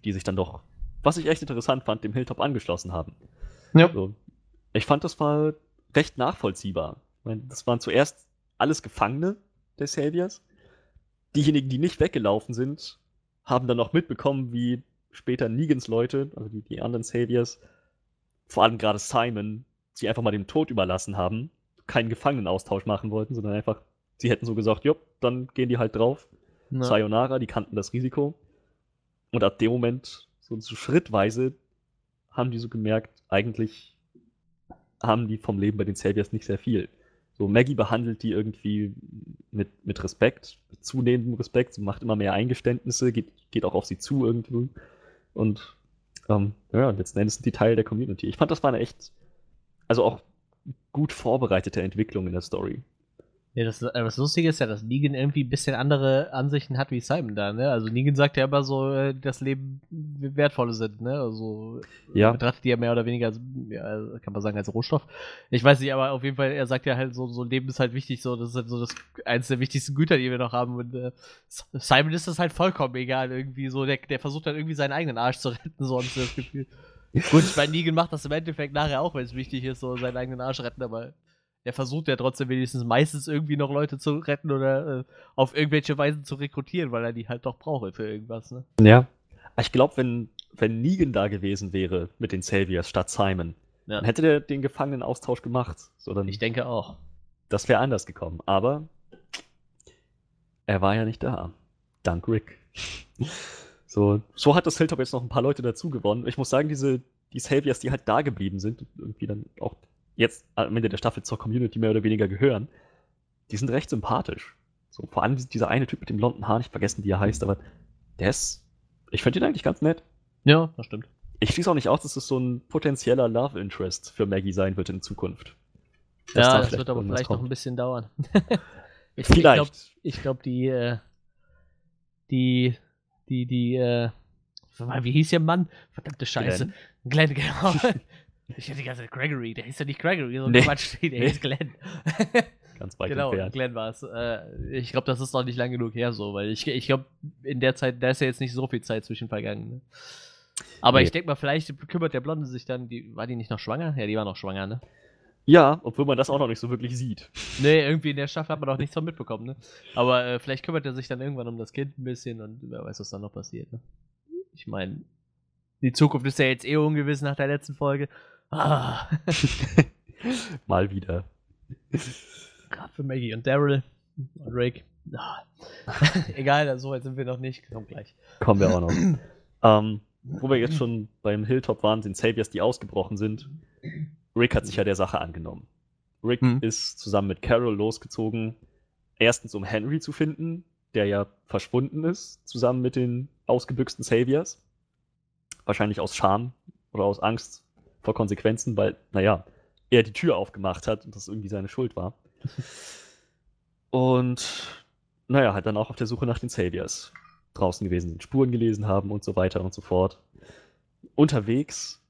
Die sich dann doch, was ich echt interessant fand, dem Hilltop angeschlossen haben. Ja. So. Ich fand, das war recht nachvollziehbar. Ich meine, das waren zuerst alles Gefangene der Saviors diejenigen, die nicht weggelaufen sind, haben dann noch mitbekommen, wie später Negans Leute, also die, die anderen Saviors, vor allem gerade Simon, sie einfach mal dem Tod überlassen haben, keinen Gefangenenaustausch machen wollten, sondern einfach, sie hätten so gesagt, jo, dann gehen die halt drauf. Ja. Sayonara, die kannten das Risiko. Und ab dem Moment, so, so schrittweise, haben die so gemerkt, eigentlich haben die vom Leben bei den Saviors nicht sehr viel. So, Maggie behandelt die irgendwie mit, mit Respekt, mit zunehmendem Respekt, sie macht immer mehr Eingeständnisse, geht, geht auch auf sie zu irgendwie. Und ähm, ja, letzten Endes sind die Teil der Community. Ich fand, das war eine echt, also auch gut vorbereitete Entwicklung in der Story. Ja, das, äh, das Lustige ist ja, dass Negan irgendwie ein bisschen andere Ansichten hat wie Simon da, ne? Also Negan sagt ja immer so, äh, dass Leben wertvolle sind, ne? Also Ja. betrachtet die ja mehr oder weniger als, ja, kann man sagen, als Rohstoff. Ich weiß nicht, aber auf jeden Fall, er sagt ja halt so, so Leben ist halt wichtig, so, das ist halt so das eins der wichtigsten Güter, die wir noch haben. Und äh, Simon ist das halt vollkommen egal, irgendwie so, der, der versucht dann irgendwie seinen eigenen Arsch zu retten, so habe ich das Gefühl. Gut, ich meine, Negan macht das im Endeffekt nachher auch, wenn es wichtig ist, so seinen eigenen Arsch retten, aber der versucht ja trotzdem wenigstens meistens irgendwie noch Leute zu retten oder äh, auf irgendwelche Weisen zu rekrutieren, weil er die halt doch braucht für irgendwas, ne? Ja. Ich glaube, wenn, wenn Negan da gewesen wäre mit den Saviors statt Simon, Ja. dann hätte der den Gefangenenaustausch gemacht. So, dann, Ich denke auch. das wäre anders gekommen. Aber er war ja nicht da. Dank Rick. So, so hat das Hilltop jetzt noch ein paar Leute dazu gewonnen. Ich muss sagen, diese, die Saviors, die halt da geblieben sind, und irgendwie dann auch jetzt am Ende der Staffel zur Community mehr oder weniger gehören, die sind recht sympathisch. So, vor allem dieser eine Typ mit dem blonden Haar, ich vergessen, wie er heißt, aber der ist, ich finde ihn eigentlich ganz nett. Ja, das stimmt. Ich schließe auch nicht aus, dass es so ein potenzieller Love Interest für Maggie sein wird in Zukunft. Dass ja, da das wird aber vielleicht noch ein bisschen dauern. ich Vielleicht. Ich glaube, glaub, die, äh, die, die, die, äh, wie hieß der Mann? Verdammte Scheiße. Glenn, genau. ich hätte die ganze Zeit Gregory, der hieß ja nicht Gregory, so Nee. Quatsch, der Nee. hieß Glenn. Ganz weit genau, entfernt. Glenn war es. Äh, ich glaube, das ist noch nicht lang genug her so, weil ich, ich glaube, in der Zeit, da ist ja jetzt nicht so viel Zeit zwischen vergangen. Ne? Aber Nee. ich denke mal, vielleicht kümmert der Blonde sich dann, die, war die nicht noch schwanger? Ja, die war noch schwanger, ne? Ja, obwohl man das auch noch nicht so wirklich sieht. Nee, irgendwie in der Staffel hat man auch nichts von mitbekommen, ne? Aber äh, vielleicht kümmert er sich dann irgendwann um das Kind ein bisschen und wer weiß, was dann noch passiert, ne? Ich meine, die Zukunft ist ja jetzt eh ungewiss nach der letzten Folge. Ah, Mal wieder. gerade für Maggie und Daryl und Rick. Ah. Egal, so weit sind wir noch nicht. Kommt gleich. Kommen wir auch noch. ähm, wo wir jetzt schon beim Hilltop waren, sind Saviors, die ausgebrochen sind. Rick hat sich ja der Sache angenommen. Rick Mhm. ist zusammen mit Carol losgezogen, erstens um Henry zu finden, der ja verschwunden ist, zusammen mit den ausgebüxten Saviors. Wahrscheinlich aus Scham oder aus Angst vor Konsequenzen, weil, naja, er die Tür aufgemacht hat und das irgendwie seine Schuld war. Und naja, halt dann auch auf der Suche nach den Saviors draußen gewesen sind, Spuren gelesen haben und so weiter und so fort. Unterwegs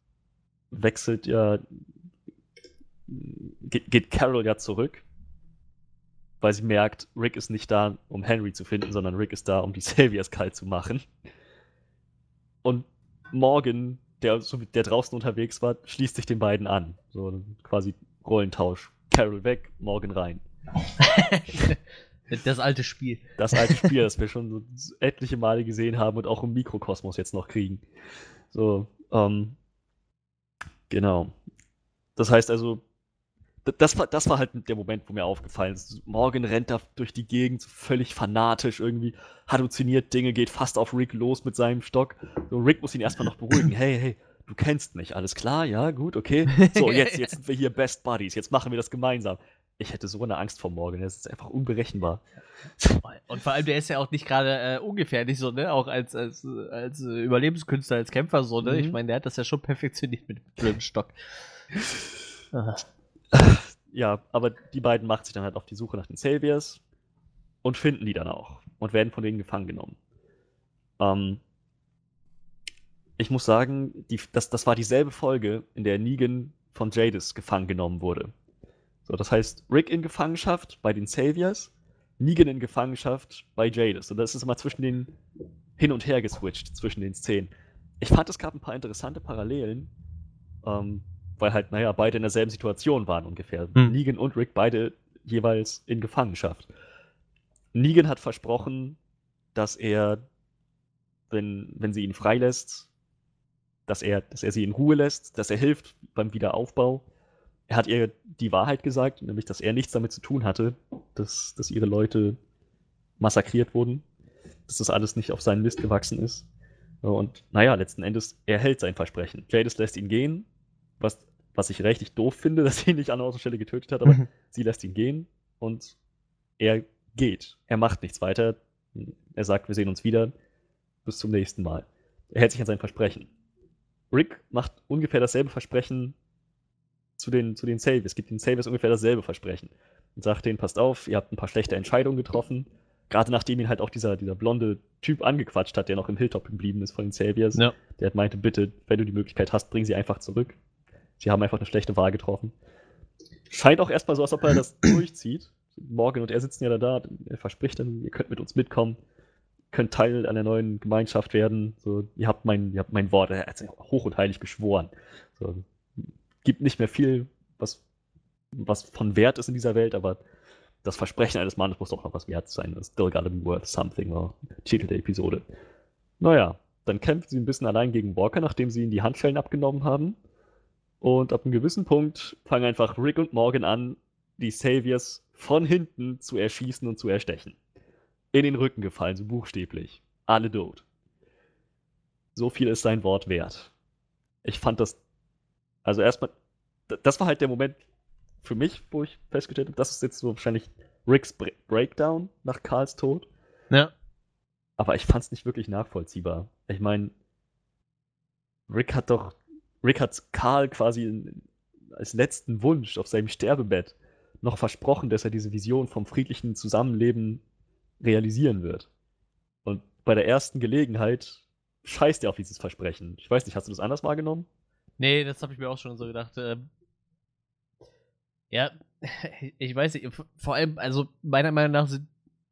wechselt ja, geht, geht Carol ja zurück, weil sie merkt, Rick ist nicht da, um Henry zu finden, sondern Rick ist da, um die Saviors kalt zu machen. Und Morgan, der, der draußen unterwegs war, schließt sich den beiden an. So quasi Rollentausch. Carol weg, Morgan rein. das alte Spiel. Das alte Spiel, das wir schon etliche Male gesehen haben und auch im Mikrokosmos jetzt noch kriegen. So, ähm, genau. Das heißt also, das war, das war halt der Moment, wo mir aufgefallen ist. Morgan rennt da durch die Gegend, völlig fanatisch irgendwie, halluziniert Dinge, geht fast auf Rick los mit seinem Stock. So, Rick muss ihn erstmal noch beruhigen. Hey, hey, du kennst mich, alles klar? Ja, gut, okay. So, jetzt, jetzt sind wir hier Best Buddies, jetzt machen wir das gemeinsam. Ich hätte so eine Angst vor Morgan, das ist einfach unberechenbar. Und vor allem, der ist ja auch nicht gerade äh, ungefährlich, so, ne? Auch als, als, als Überlebenskünstler, als Kämpfer, so, ne? Mhm. Ich meine, der hat das ja schon perfektioniert mit dem Stock. Ah. Ja, aber die beiden machen sich dann halt auf die Suche nach den Saviors und finden die dann auch und werden von denen gefangen genommen. Ähm, ich muss sagen, die, das, das war dieselbe Folge, in der Negan von Jadis gefangen genommen wurde. So, das heißt, Rick in Gefangenschaft bei den Saviors, Negan in Gefangenschaft bei Jadis. Und das ist immer zwischen den hin und her geswitcht, zwischen den Szenen. Ich fand, es gab ein paar interessante Parallelen, ähm, weil halt, naja, beide in derselben Situation waren ungefähr. Hm. Negan und Rick beide jeweils in Gefangenschaft. Negan hat versprochen, dass er, wenn, wenn sie ihn freilässt, dass er, dass er sie in Ruhe lässt, dass er hilft beim Wiederaufbau. Er hat ihr die Wahrheit gesagt, nämlich, dass er nichts damit zu tun hatte, dass, dass ihre Leute massakriert wurden, dass das alles nicht auf seinen Mist gewachsen ist. Und naja, letzten Endes, er hält sein Versprechen. Jadis lässt ihn gehen, was, Was ich richtig doof finde, dass sie ihn nicht an Ort und Stelle getötet hat, aber Mhm. sie lässt ihn gehen und er geht. Er macht nichts weiter. Er sagt, wir sehen uns wieder. Bis zum nächsten Mal. Er hält sich an sein Versprechen. Rick macht ungefähr dasselbe Versprechen zu den, zu den Saviors. Gibt den Saviors ungefähr dasselbe Versprechen. Und sagt denen, passt auf, ihr habt ein paar schlechte Entscheidungen getroffen. Gerade nachdem ihn halt auch dieser, dieser blonde Typ angequatscht hat, der noch im Hilltop geblieben ist von den Saviors. Ja. Der hat meinte, bitte, wenn du die Möglichkeit hast, bring sie einfach zurück. Sie haben einfach eine schlechte Wahl getroffen. Scheint auch erstmal so, als ob er das durchzieht. Morgan und er sitzen ja da, er verspricht dann, ihr könnt mit uns mitkommen, könnt Teil einer neuen Gemeinschaft werden. So, ihr habt mein, ihr habt mein Wort, er hat hoch und heilig geschworen. So, gibt nicht mehr viel, was, was von Wert ist in dieser Welt, aber das Versprechen eines Mannes muss doch noch was wert sein. Still gotta be worth something, war Titel der Episode. Naja, dann kämpfen sie ein bisschen allein gegen Walker, nachdem sie ihm die Handschellen abgenommen haben. Und ab einem gewissen Punkt fangen einfach Rick und Morgan an, die Saviors von hinten zu erschießen und zu erstechen. In den Rücken gefallen, so buchstäblich. Alle tot. So viel ist sein Wort wert. Ich fand das. Also erstmal. Das war halt der Moment für mich, wo ich festgestellt habe, das ist jetzt so wahrscheinlich Ricks Bre Breakdown nach Karls Tod. Ja. Aber ich fand es nicht wirklich nachvollziehbar. Ich meine, Rick hat doch, Rick hat Karl quasi als letzten Wunsch auf seinem Sterbebett noch versprochen, dass er diese Vision vom friedlichen Zusammenleben realisieren wird. Und bei der ersten Gelegenheit scheißt er auf dieses Versprechen. Ich weiß nicht, hast du das anders wahrgenommen? Nee, das habe ich mir auch schon so gedacht. Ähm, ja, ich weiß nicht, vor allem, also meiner Meinung nach sind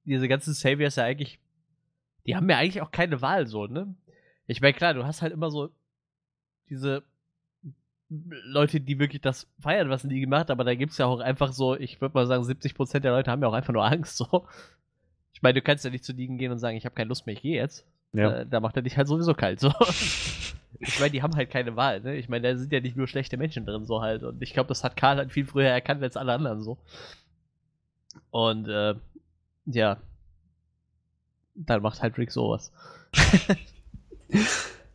diese ganzen Saviors ja eigentlich, die haben ja eigentlich auch keine Wahl so, ne? Ich meine, klar, du hast halt immer so diese Leute, die wirklich das feiern, was die gemacht, aber da gibt es ja auch einfach so, ich würde mal sagen, 70% der Leute haben ja auch einfach nur Angst so. Ich meine, du kannst ja nicht zu Negan gehen und sagen, ich habe keine Lust mehr, ich gehe jetzt. Äh, da macht er dich halt sowieso kalt. So. ich meine, die haben halt keine Wahl, ne? Ich meine, da sind ja nicht nur schlechte Menschen drin, so halt. Und ich glaube, das hat Karl halt viel früher erkannt als alle anderen so. Und äh, ja. Dann macht halt Rick sowas.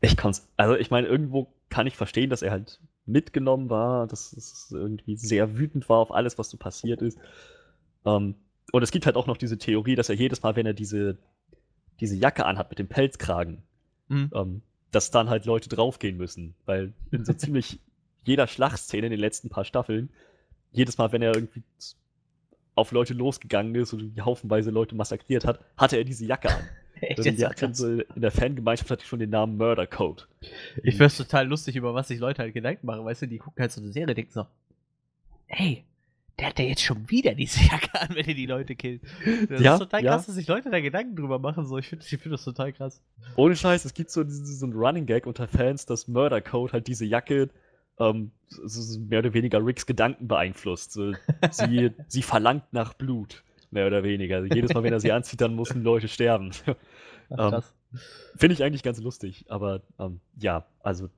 Ich kann's, also ich meine, irgendwo kann ich verstehen, dass er halt mitgenommen war, dass es irgendwie sehr wütend war auf alles, was so passiert ist. Ähm, und es gibt halt auch noch diese Theorie, dass er jedes Mal, wenn er diese, diese Jacke anhat mit dem Pelzkragen, Mhm. ähm, dass dann halt Leute draufgehen müssen. Weil in so ziemlich jeder Schlachtszene in den letzten paar Staffeln, jedes Mal, wenn er irgendwie auf Leute losgegangen ist und haufenweise Leute massakriert hat, hatte er diese Jacke an. Echt, Also die hat so in der Fangemeinschaft hatte ich schon den Namen Murder Code. Ich find's total lustig, über was sich Leute halt Gedanken machen. Weißt du, die gucken halt so eine Serie, denken so, ey, der hat ja jetzt schon wieder diese Jacke an, wenn er die Leute killt. Das Ja, ist total ja. krass, dass sich Leute da Gedanken drüber machen. So, ich finde ich find das total krass. Ohne Scheiß, es gibt so, diesen- so einen Running Gag unter Fans, dass Murder Code halt diese Jacke ähm, so mehr oder weniger Ricks Gedanken beeinflusst. So, sie, sie verlangt nach Blut, mehr oder weniger. Also jedes Mal, wenn er sie anzieht, dann müssen Leute sterben. Ähm. Finde ich eigentlich ganz lustig, aber ähm, ja, also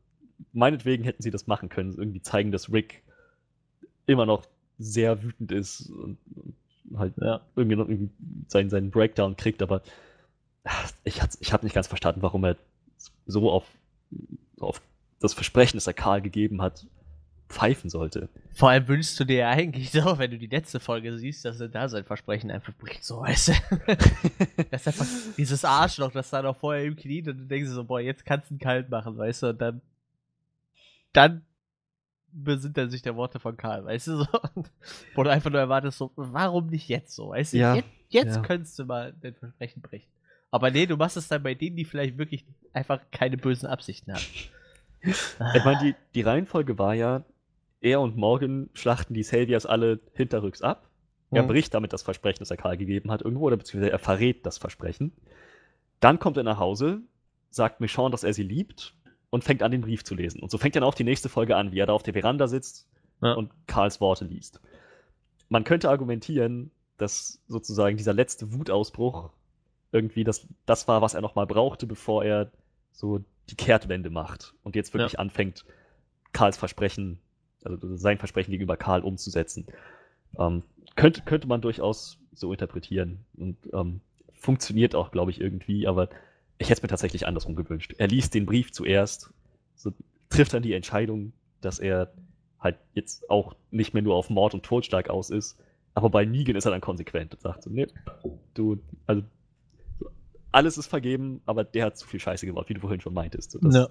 meinetwegen hätten sie das machen können, irgendwie zeigen, dass Rick immer noch sehr wütend ist und, halt Ja. irgendwie noch irgendwie seinen, seinen Breakdown kriegt, aber ach, ich, ich habe nicht ganz verstanden, warum er so auf, auf das Versprechen, das er Karl gegeben hat, pfeifen sollte. Vor allem wünschst du dir ja eigentlich so, wenn du die letzte Folge siehst, dass er da sein Versprechen einfach bricht, so weißt du. das ist einfach dieses Arschloch, das da noch vorher im Knie und du denkst dir so, boah, jetzt kannst du ihn kalt machen, weißt du, und dann, dann besinnt er sich der Worte von Karl, weißt du, so. Wo du einfach nur erwartest, so, warum nicht jetzt so, weißt du, Ja, jetzt, jetzt ja. könntest du mal dein Versprechen brechen. Aber nee, du machst es dann bei denen, die vielleicht wirklich einfach keine bösen Absichten haben. Ich meine, die, die Reihenfolge war ja, er und Morgan schlachten die Saviors alle hinterrücks ab. Er Mhm. bricht damit das Versprechen, das er Karl gegeben hat, irgendwo, oder beziehungsweise er verrät das Versprechen. Dann kommt er nach Hause, sagt Michonne, dass er sie liebt und fängt an, den Brief zu lesen. Und so fängt dann auch die nächste Folge an, wie er da auf der Veranda sitzt Ja. und Karls Worte liest. Man könnte argumentieren, dass sozusagen dieser letzte Wutausbruch irgendwie das, das war, was er nochmal brauchte, bevor er so die Kehrtwende macht und jetzt wirklich anfängt, Karls Versprechen, also sein Versprechen gegenüber Karl umzusetzen. Ähm, könnte, könnte man durchaus so interpretieren und ähm, funktioniert auch, glaube ich, irgendwie, aber ich hätte es mir tatsächlich andersrum gewünscht. Er liest den Brief zuerst, so, trifft dann die Entscheidung, dass er halt jetzt auch nicht mehr nur auf Mord und Totschlag aus ist. Aber bei Negan ist er dann konsequent und sagt so, nee, du, also alles ist vergeben, aber der hat zu viel Scheiße gebaut, wie du vorhin schon meintest. So, das, Ja.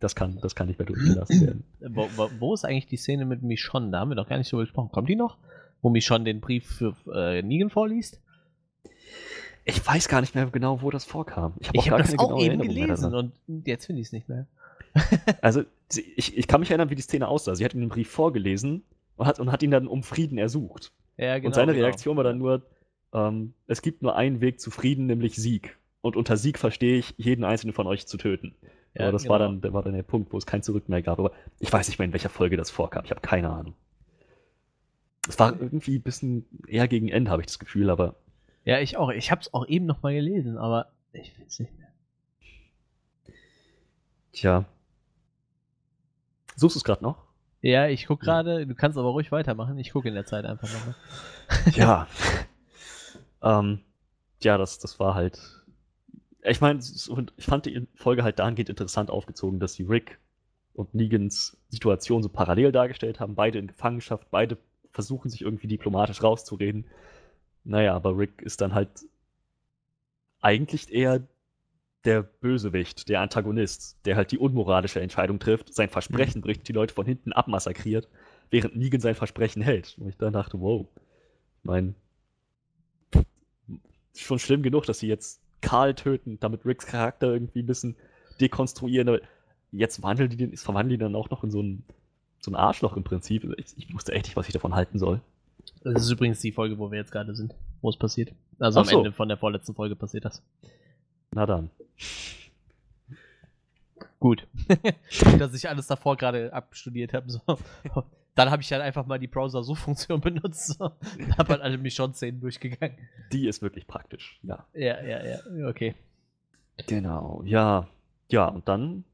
Das, kann, das kann nicht mehr durchgelassen werden. Wo, wo, wo ist eigentlich die Szene mit Michonne? Da haben wir doch gar nicht so gesprochen. Kommt die noch? Wo Michonne den Brief für äh, Negan vorliest? Ich weiß gar nicht mehr genau, wo das vorkam. Ich habe habe das keine auch eben Erinnerung gelesen und jetzt finde ich es nicht mehr. Also, ich, ich kann mich erinnern, wie die Szene aussah. Sie hat ihm den Brief vorgelesen und hat, und hat ihn dann um Frieden ersucht. Ja, genau. und seine genau. Reaktion war dann nur, ähm, es gibt nur einen Weg zu Frieden, nämlich Sieg. Und unter Sieg verstehe ich, jeden einzelnen von euch zu töten. Ja, Aber das war, genau. dann, das war dann der Punkt, wo es kein Zurück mehr gab. Aber ich weiß nicht mehr, in welcher Folge das vorkam. Ich habe keine Ahnung. Es war irgendwie ein bisschen eher gegen Ende, habe ich das Gefühl, aber Ja, ich auch. Ich habe es auch eben noch mal gelesen, aber ich finde es nicht mehr. tja. Suchst du es gerade noch? Ja, ich gucke gerade. Du kannst aber ruhig weitermachen. Ich gucke in der Zeit einfach nochmal. Ja. ähm, ja, das, das war halt. Ich meine, ich fand die Folge halt dahingehend interessant aufgezogen, dass sie Rick und Negans Situation so parallel dargestellt haben. Beide in Gefangenschaft, beide versuchen sich irgendwie diplomatisch rauszureden. Naja, aber Rick ist dann halt eigentlich eher der Bösewicht, der Antagonist, der halt die unmoralische Entscheidung trifft, sein Versprechen bricht, die Leute von hinten abmassakriert, während Negan sein Versprechen hält. Und ich dann dachte, wow, ich meine, schon schlimm genug, dass sie jetzt Karl töten, damit Ricks Charakter irgendwie ein bisschen dekonstruieren. Aber jetzt wandeln die den, verwandeln die dann auch noch in so ein, so ein Arschloch im Prinzip. Ich, ich wusste echt nicht, was ich davon halten soll. Das ist übrigens die Folge, wo wir jetzt gerade sind, wo es passiert. Also Ach am so. Ende von der vorletzten Folge passiert das. Na dann. Gut. Dass ich alles davor gerade abstudiert habe. So. Dann habe ich dann einfach mal die Browser-Suchfunktion benutzt. Da habe halt alle Michonne-Szenen durchgegangen. Die ist wirklich praktisch, ja. Ja, ja, ja. Okay. Genau, ja. Ja, und dann.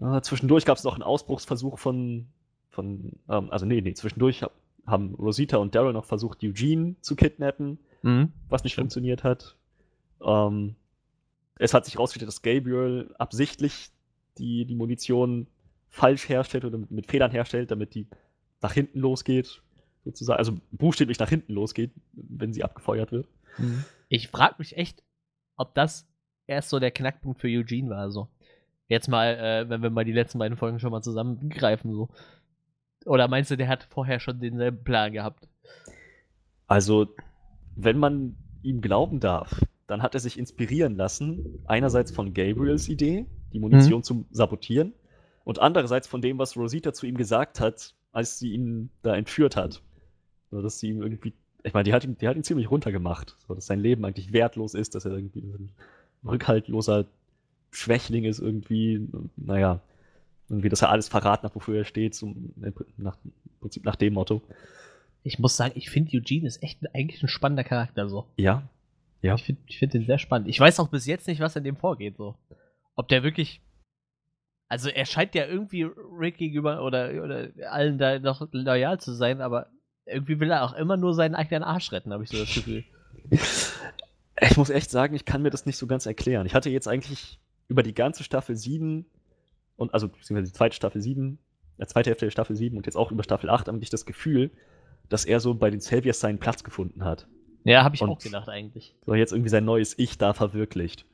Äh, zwischendurch gab es noch einen Ausbruchsversuch von. von ähm, also, nee, nee, zwischendurch hab, haben Rosita und Daryl noch versucht, Eugene zu kidnappen, Mhm. was nicht Stimmt. funktioniert hat. Ähm, es hat sich herausgestellt, dass Gabriel absichtlich die, die Munition falsch herstellt oder mit, mit Fehlern herstellt, damit die nach hinten losgeht, sozusagen. Also buchstäblich nach hinten losgeht, wenn sie abgefeuert wird. Ich frage mich echt, ob das erst so der Knackpunkt für Eugene war. So. Jetzt mal, äh, wenn wir mal die letzten beiden Folgen schon mal zusammengreifen. So. Oder meinst du, der hat vorher schon denselben Plan gehabt? Also, wenn man ihm glauben darf, dann hat er sich inspirieren lassen, einerseits von Gabriels Idee, die Munition zu sabotieren, und andererseits von dem, was Rosita zu ihm gesagt hat, als sie ihn da entführt hat. So, dass sie ihm irgendwie, ich meine, die hat ihn, die hat ihn ziemlich runtergemacht, so, dass sein Leben eigentlich wertlos ist, dass er irgendwie ein rückhaltloser Schwächling ist, irgendwie, naja, irgendwie, dass er alles verraten hat, wofür er steht, zum, nach, im Prinzip nach dem Motto. Ich muss sagen, ich finde Eugene ist echt eigentlich ein spannender Charakter. So. Ja, Ja. Ich finde ich find den sehr spannend. Ich weiß auch bis jetzt nicht, was in dem vorgeht. So. Ob der wirklich. Also er scheint ja irgendwie Rick gegenüber oder, oder allen da noch loyal zu sein, aber irgendwie will er auch immer nur seinen eigenen Arsch retten, habe ich so das Gefühl. Ich muss echt sagen, ich kann mir das nicht so ganz erklären. Ich hatte jetzt eigentlich über die ganze Staffel 7 und also beziehungsweise die zweite Staffel 7, der zweite Hälfte der Staffel 7 und jetzt auch über Staffel 8 eigentlich das Gefühl, dass er so bei den Saviors seinen Platz gefunden hat. Ja, habe ich Und- auch gedacht eigentlich. So jetzt irgendwie sein neues Ich da verwirklicht.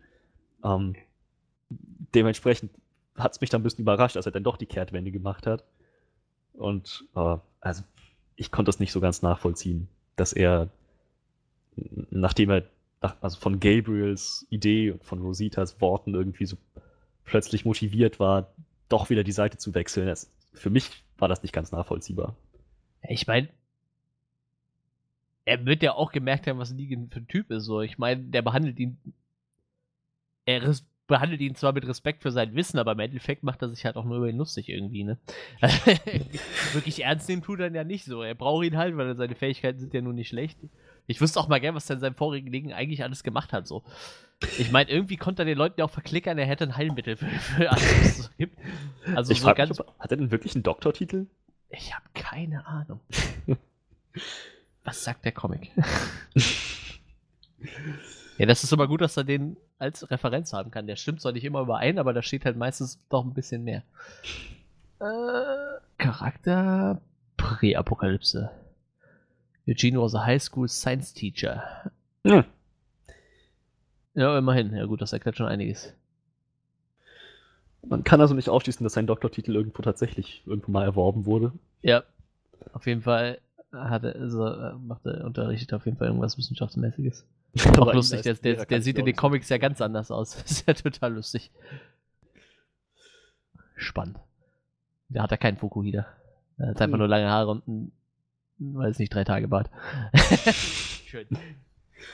Ähm, dementsprechend hat es mich dann ein bisschen überrascht, dass er dann doch die Kehrtwende gemacht hat. Und äh, also ich konnte das nicht so ganz nachvollziehen, dass er, nachdem er nach, also von Gabriels Idee und von Rositas Worten irgendwie so plötzlich motiviert war, doch wieder die Seite zu wechseln. Das, für mich war das nicht ganz nachvollziehbar. Ich meine, er wird ja auch gemerkt haben, was Negan für ein Typ ist. So, ich meine, der behandelt ihn. Er res- behandelt ihn zwar mit Respekt für sein Wissen, aber im Endeffekt macht er sich halt auch nur über ihn lustig irgendwie, ne? Wirklich ernst nehmen tut er ja nicht so. Er braucht ihn halt, weil seine Fähigkeiten sind ja nun nicht schlecht. Ich wüsste auch mal gern, was er in seinem vorigen Leben eigentlich alles gemacht hat, so. Ich meine, irgendwie konnte er den Leuten ja auch verklickern, er hätte ein Heilmittel für, für alles, was es so gibt. Also ich so ganz. mich, ob, hat er denn wirklich einen Doktortitel? Ich habe keine Ahnung. Was sagt der Comic? ja, das ist immer gut, dass er den als Referenz haben kann. Der stimmt zwar nicht immer überein, aber da steht halt meistens doch ein bisschen mehr. Äh, Charakter Präapokalypse. Eugene was a high school science teacher. Ja. Ja, immerhin. Ja gut, das erklärt schon einiges. Man kann also nicht ausschließen, dass sein Doktortitel irgendwo tatsächlich irgendwo mal erworben wurde. Ja, auf jeden Fall hat er, also, äh, macht er, unterrichtet auf jeden Fall irgendwas Wissenschaftsmäßiges. Auch Aber lustig, der, der, der sieht in auch den Comics ja ganz anders aus. Das ist ja total lustig. Spannend. Der hat ja keinen Fukuhida. Er hat einfach Hm. nur lange Haare und ein, weiß nicht, drei Tage Bart. Schön.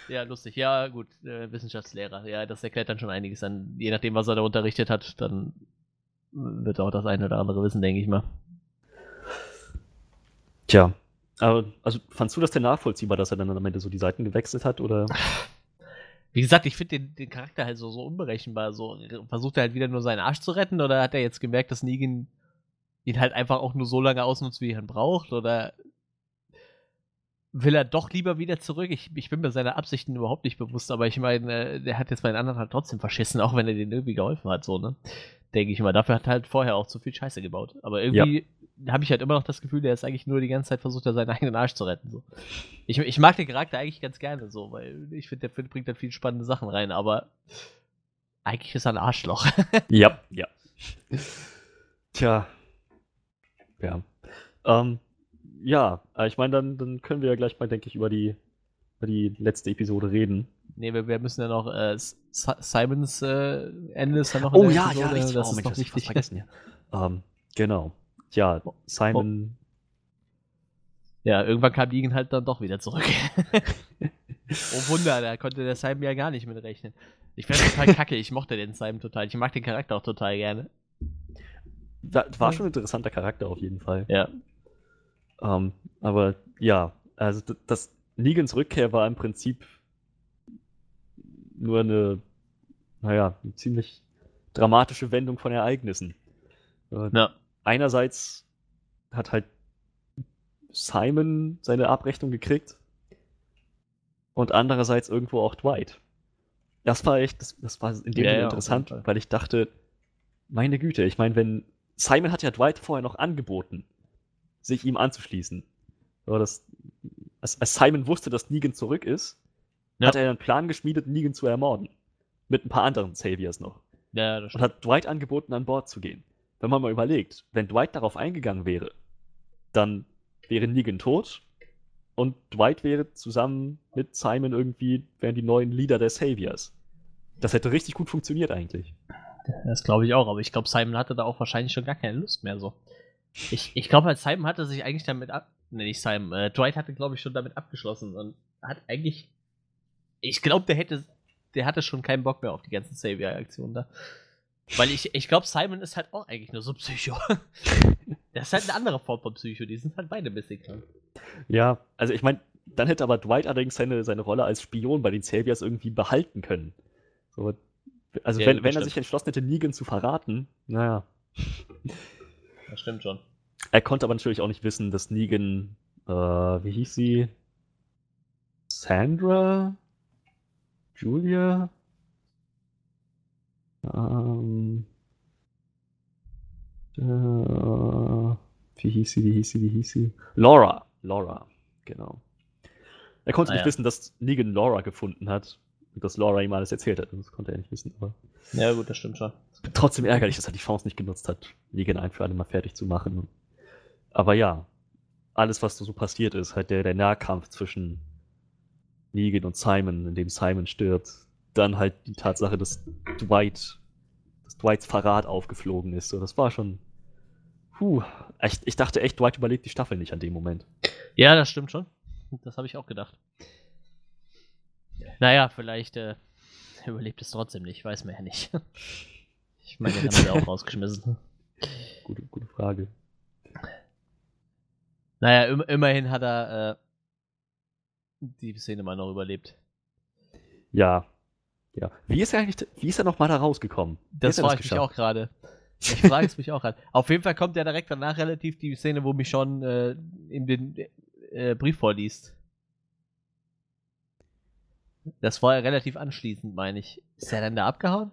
Ja, lustig. Ja, gut, äh, Wissenschaftslehrer. Ja, das erklärt dann schon einiges an. Je nachdem, was er da unterrichtet hat, dann wird er auch das eine oder andere wissen, denke ich mal. Tja. Aber, also, fandst du das denn nachvollziehbar, dass er dann am Ende so die Seiten gewechselt hat? Oder? Wie gesagt, ich finde den, den Charakter halt so, so unberechenbar. So, versucht er halt wieder nur seinen Arsch zu retten oder hat er jetzt gemerkt, dass Negan ihn halt einfach auch nur so lange ausnutzt, wie er ihn braucht? Oder will er doch lieber wieder zurück? Ich, ich bin mir seiner Absichten überhaupt nicht bewusst, aber ich meine, der hat jetzt bei den anderen halt trotzdem verschissen, auch wenn er denen irgendwie geholfen hat, so, ne? Denke ich mal. Dafür hat er halt vorher auch zu viel Scheiße gebaut. Aber irgendwie habe ich halt immer noch das Gefühl, der ist eigentlich nur die ganze Zeit versucht, er seinen eigenen Arsch zu retten. So. Ich, ich mag den Charakter eigentlich ganz gerne so, weil ich finde, der Film bringt da viele spannende Sachen rein, aber eigentlich ist er ein Arschloch. Ja, ja. Tja. Ja. Ähm, ja, äh, ich meine, dann, dann können wir ja gleich mal, denke ich, über die, über die letzte Episode reden. nee, wir, wir müssen ja noch äh, Simons äh, Ende ist ja noch in Oh der ja, ja, Episode, richtig. das oh, ist Mensch, noch wichtig. vergessen, ja. Ähm, genau. Ja, Simon. Ja, irgendwann kam Negan halt dann doch wieder zurück. oh Wunder, da konnte der Simon ja gar nicht mit rechnen. Ich fand total kacke, ich mochte den Simon total. Ich mag den Charakter auch total gerne. Da, war schon ein interessanter Charakter auf jeden Fall. Ja. Ähm, aber ja, also d- das Negans Rückkehr war im Prinzip nur eine, naja, eine ziemlich dramatische Wendung von Ereignissen. Ja. Einerseits hat halt Simon seine Abrechnung gekriegt und andererseits irgendwo auch Dwight. Das war echt, das, das war in dem Ja, Sinne interessant, weil ich dachte, meine Güte, ich meine, wenn Simon hat ja Dwight vorher noch angeboten, sich ihm anzuschließen. Aber das, als, als Simon wusste, dass Negan zurück ist, Ja. hat er einen Plan geschmiedet, Negan zu ermorden. Mit ein paar anderen Saviors noch. Ja, Und hat Dwight angeboten, an Bord zu gehen. Wenn man mal überlegt, wenn Dwight darauf eingegangen wäre, dann wäre Negan tot und Dwight wäre zusammen mit Simon irgendwie, wären die neuen Leader der Saviors. Das hätte richtig gut funktioniert eigentlich. Das glaube ich auch, aber ich glaube, Simon hatte da auch wahrscheinlich schon gar keine Lust mehr so. Ich, ich glaube, als Simon hatte sich eigentlich damit ab. Ne, nicht Simon. Äh, Dwight hatte, glaube ich, schon damit abgeschlossen und hat eigentlich. Ich glaube, der hätte. Der hatte schon keinen Bock mehr auf die ganzen Savior-Aktionen da. Weil ich, ich glaube, Simon ist halt auch eigentlich nur so Psycho. das ist halt eine andere Form von Psycho. Die sind halt beide ein bisschen krank. Ja, also ich meine, dann hätte aber Dwight allerdings seine, seine Rolle als Spion bei den Saviors irgendwie behalten können. So, also Ja, wenn, wenn er sich entschlossen hätte, Negan zu verraten, naja. Das stimmt schon. Er konnte aber natürlich auch nicht wissen, dass Negan, äh, wie hieß sie? Sandra? Julia? Ähm, äh, wie hieß sie, wie hieß sie, wie hieß sie? Laura. Laura, genau. Er konnte Ah, nicht ja. wissen, dass Negan Laura gefunden hat und dass Laura ihm alles erzählt hat. Das konnte er nicht wissen, aber Ja, gut, das stimmt schon. trotzdem ärgerlich, dass er die Chance nicht genutzt hat, Negan ein für alle Mal fertig zu machen. Aber ja, alles, was so passiert ist, halt der, der Nahkampf zwischen Negan und Simon, in dem Simon stirbt, dann halt die Tatsache, dass Dwight, dass Dwights Verrat aufgeflogen ist, so, das war schon, puh, echt, ich dachte echt, Dwight überlebt die Staffel nicht an dem Moment. Ja, das stimmt schon. Das habe ich auch gedacht. Naja, vielleicht äh, überlebt es trotzdem nicht, weiß man ja nicht. Ich meine, den haben sie auch rausgeschmissen. Gute, gute Frage. Naja, im, immerhin hat er äh, die Szene mal noch überlebt. Ja. Ja. Wie ist er eigentlich, wie ist er nochmal da rausgekommen? Das frage ich mich auch gerade. Ich frage es mich auch gerade. Auf jeden Fall kommt ja direkt danach relativ die Szene, wo mich schon äh, ihm den äh, Brief vorliest. Das war ja relativ anschließend, meine ich. Ist er dann da abgehauen?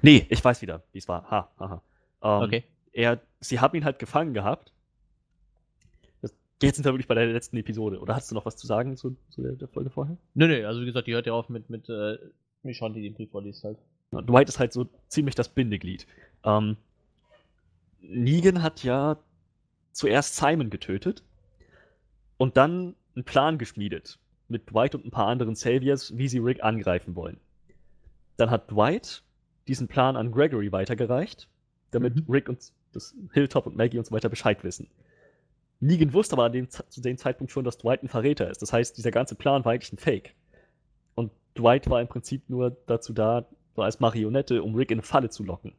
Nee, ich weiß wieder, wie es war. Ha, ha, ha. Ähm, Okay. Er, sie haben ihn halt gefangen gehabt. Jetzt sind wir wirklich bei der letzten Episode. Oder hast du noch was zu sagen zu, zu der, der, Folge vorher? Nö, nö, also wie gesagt, die hört ja auf mit, mit äh, Michonne, die den Brief vorliest halt. Dwight ist halt so ziemlich das Bindeglied. Ähm, Negan hat ja zuerst Simon getötet und dann einen Plan geschmiedet mit Dwight und ein paar anderen Saviors, wie sie Rick angreifen wollen. Dann hat Dwight diesen Plan an Gregory weitergereicht, damit mhm. Rick und das Hilltop und Maggie und so weiter Bescheid wissen. Negan wusste aber dem, zu dem Zeitpunkt schon, dass Dwight ein Verräter ist. Das heißt, dieser ganze Plan war eigentlich ein Fake. Und Dwight war im Prinzip nur dazu da, so als Marionette, um Rick in eine Falle zu locken.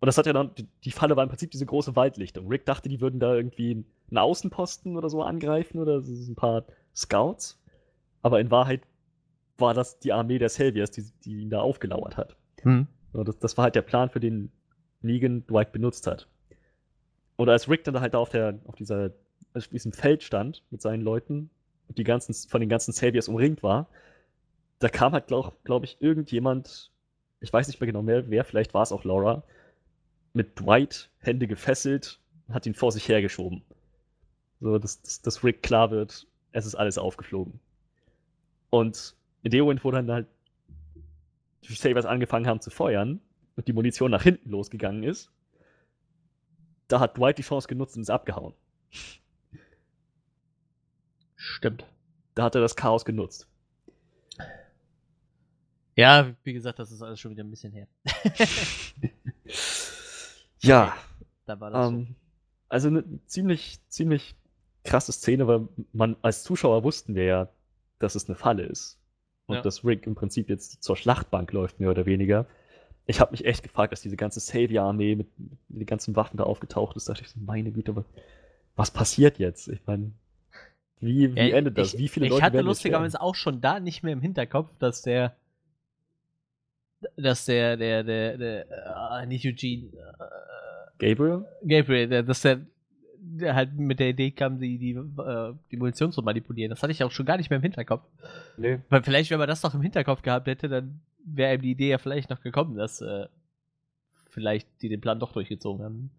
Und das hat ja dann, die Falle war im Prinzip diese große Waldlichtung. Rick dachte, die würden da irgendwie einen Außenposten oder so angreifen oder so ein paar Scouts. Aber in Wahrheit war das die Armee der Saviors, die, die ihn da aufgelauert hat. Hm. Das, das, war halt der Plan, für den Negan Dwight benutzt hat. Und als Rick dann halt da auf, der, auf dieser, auf diesem Feld stand mit seinen Leuten und die ganzen, von den ganzen Saviors umringt war, da kam halt, glaube glaub ich, irgendjemand, ich weiß nicht mehr genau mehr, wer, vielleicht war es auch Laura, mit Dwight, Hände gefesselt, hat ihn vor sich hergeschoben. So, dass, dass, dass Rick klar wird, es ist alles aufgeflogen. Und in dem Moment, wo dann halt die Sabers angefangen haben zu feuern und die Munition nach hinten losgegangen ist, da hat Dwight die Chance genutzt und ist abgehauen. Stimmt. Da hat er das Chaos genutzt. Ja, wie gesagt, das ist alles schon wieder ein bisschen her. ja. Da war das um, so. Ähm, also eine ziemlich, ziemlich krasse Szene, weil man als Zuschauer wussten wir ja, dass es eine Falle ist. Und ja. dass Rick im Prinzip jetzt zur Schlachtbank läuft, mehr oder weniger. Ich habe mich echt gefragt, dass diese ganze Savior-Armee mit, mit, den ganzen Waffen da aufgetaucht ist. Da dachte ich so, meine Güte, was passiert jetzt? Ich meine, wie, wie ja, endet das? Ich, wie viele ich Leute Ich hatte lustigerweise auch schon da nicht mehr im Hinterkopf, dass der dass der, der, der, der, äh, nicht Eugene, äh, Gabriel? Gabriel, der, dass der der halt mit der Idee kam, die, die, äh, die Munition zu manipulieren. Das hatte ich auch schon gar nicht mehr im Hinterkopf. Nee. Weil vielleicht, wenn man das noch im Hinterkopf gehabt hätte, dann wäre ihm die Idee ja vielleicht noch gekommen, dass äh, vielleicht die den Plan doch durchgezogen haben.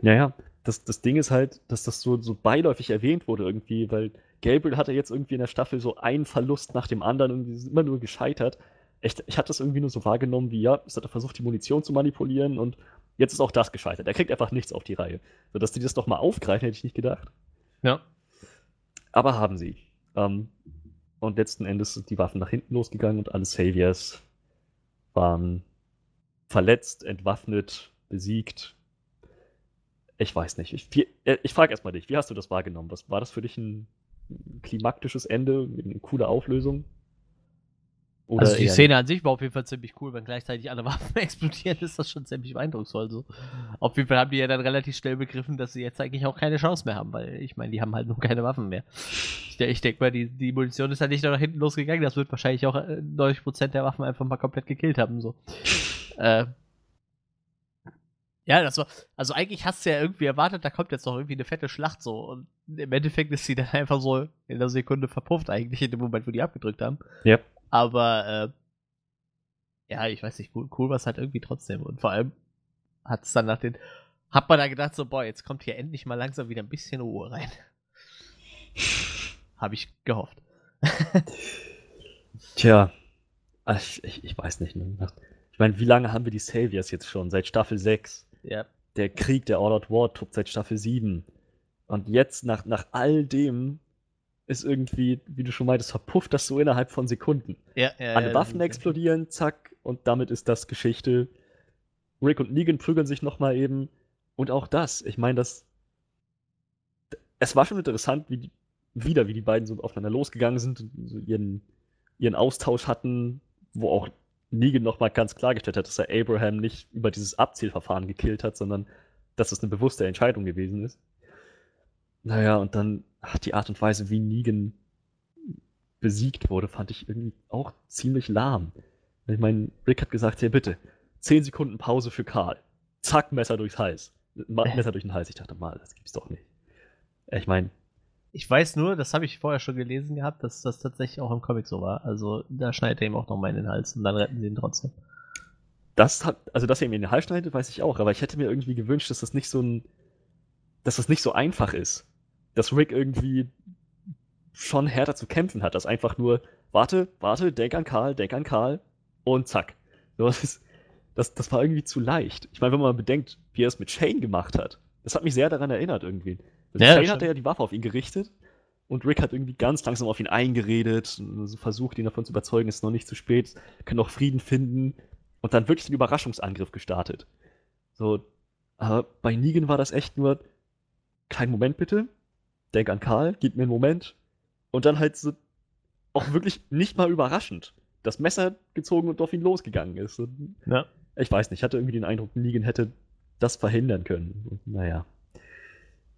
Naja, das, das Ding ist halt, dass das so, so beiläufig erwähnt wurde irgendwie, weil Gabriel hatte jetzt irgendwie in der Staffel so einen Verlust nach dem anderen und ist immer nur gescheitert. Ich, ich hatte das irgendwie nur so wahrgenommen, wie ja, es hat er versucht, die Munition zu manipulieren und Jetzt ist auch das gescheitert. Er kriegt einfach nichts auf die Reihe. So, dass die das doch mal aufgreifen, hätte ich nicht gedacht. Ja. Aber haben sie. Ähm, und letzten Endes sind die Waffen nach hinten losgegangen und alle Saviors waren verletzt, entwaffnet, besiegt. Ich weiß nicht. Ich, äh, ich frage erstmal dich, wie hast du das wahrgenommen? Was, war das für dich ein klimaktisches Ende, eine coole Auflösung? Oder also die Szene an sich war auf jeden Fall ziemlich cool, wenn gleichzeitig alle Waffen explodieren, ist das schon ziemlich eindrucksvoll. So. Auf jeden Fall haben die ja dann relativ schnell begriffen, dass sie jetzt eigentlich auch keine Chance mehr haben, weil ich meine, die haben halt nur keine Waffen mehr. Ich, ich denke mal, die, die Munition ist halt nicht nur nach hinten losgegangen, das wird wahrscheinlich auch 90% äh, der Waffen einfach mal komplett gekillt haben. So. äh, ja, das war, also eigentlich hast du ja irgendwie erwartet, da kommt jetzt noch irgendwie eine fette Schlacht so und im Endeffekt ist sie dann einfach so in der Sekunde verpufft eigentlich in dem Moment, wo die abgedrückt haben. Ja. Aber äh, ja, ich weiß nicht, cool, cool war es halt irgendwie trotzdem. Und vor allem hat es dann nach den. Hat man da gedacht, so, boah, jetzt kommt hier endlich mal langsam wieder ein bisschen Ruhe rein. Habe ich gehofft. Tja, ich, ich, ich, weiß nicht. Ne? Ich meine, wie lange haben wir die Saviors jetzt schon? Seit Staffel 6. Ja. Der Krieg, der All Out War tobt seit Staffel 7. Und jetzt, nach, nach all dem, ist irgendwie, wie du schon meintest, verpufft das so innerhalb von Sekunden. Ja, ja, Alle ja, Waffen explodieren, zack, und damit ist das Geschichte. Rick und Negan prügeln sich nochmal eben. Und auch das, ich meine, das. Es war schon interessant, wie die, wieder, wie die beiden so aufeinander losgegangen sind und so ihren, ihren Austausch hatten, wo auch Negan nochmal ganz klargestellt hat, dass er Abraham nicht über dieses Abzielverfahren gekillt hat, sondern dass es eine bewusste Entscheidung gewesen ist. Naja, und dann ach, die Art und Weise, wie Negan besiegt wurde, fand ich irgendwie auch ziemlich lahm. Ich meine, Rick hat gesagt, hier bitte, 10 Sekunden Pause für Karl. Zack, Messer durchs Hals. Messer durch den Hals. Ich dachte mal, das gibt's doch nicht. Ich meine. Ich weiß nur, das habe ich vorher schon gelesen gehabt, dass das tatsächlich auch im Comic so war. Also da schneidet er ihm auch nochmal in den Hals und dann retten sie ihn trotzdem das hat, also dass er mir in den Hals schneidet, weiß ich auch, aber ich hätte mir irgendwie gewünscht, dass das nicht so ein, dass das nicht so einfach ist. Dass Rick irgendwie schon härter zu kämpfen hat, dass einfach nur, warte, warte, denk an Karl, denk an Karl und zack. So, das, ist, das, das war irgendwie zu leicht. Ich meine, wenn man bedenkt, wie er es mit Shane gemacht hat, das hat mich sehr daran erinnert irgendwie. Also ja, Shane hatte ja die Waffe auf ihn gerichtet und Rick hat irgendwie ganz langsam auf ihn eingeredet, versucht ihn davon zu überzeugen, es ist noch nicht zu spät, kann noch Frieden finden und dann wirklich den Überraschungsangriff gestartet. So, aber bei Negan war das echt nur, kein Moment bitte, denk an Karl, gib mir einen Moment und dann halt so auch wirklich nicht mal überraschend das Messer gezogen und auf ihn losgegangen ist. Und ja. Ich weiß nicht, ich hatte irgendwie den Eindruck, Negan hätte das verhindern können. Und naja.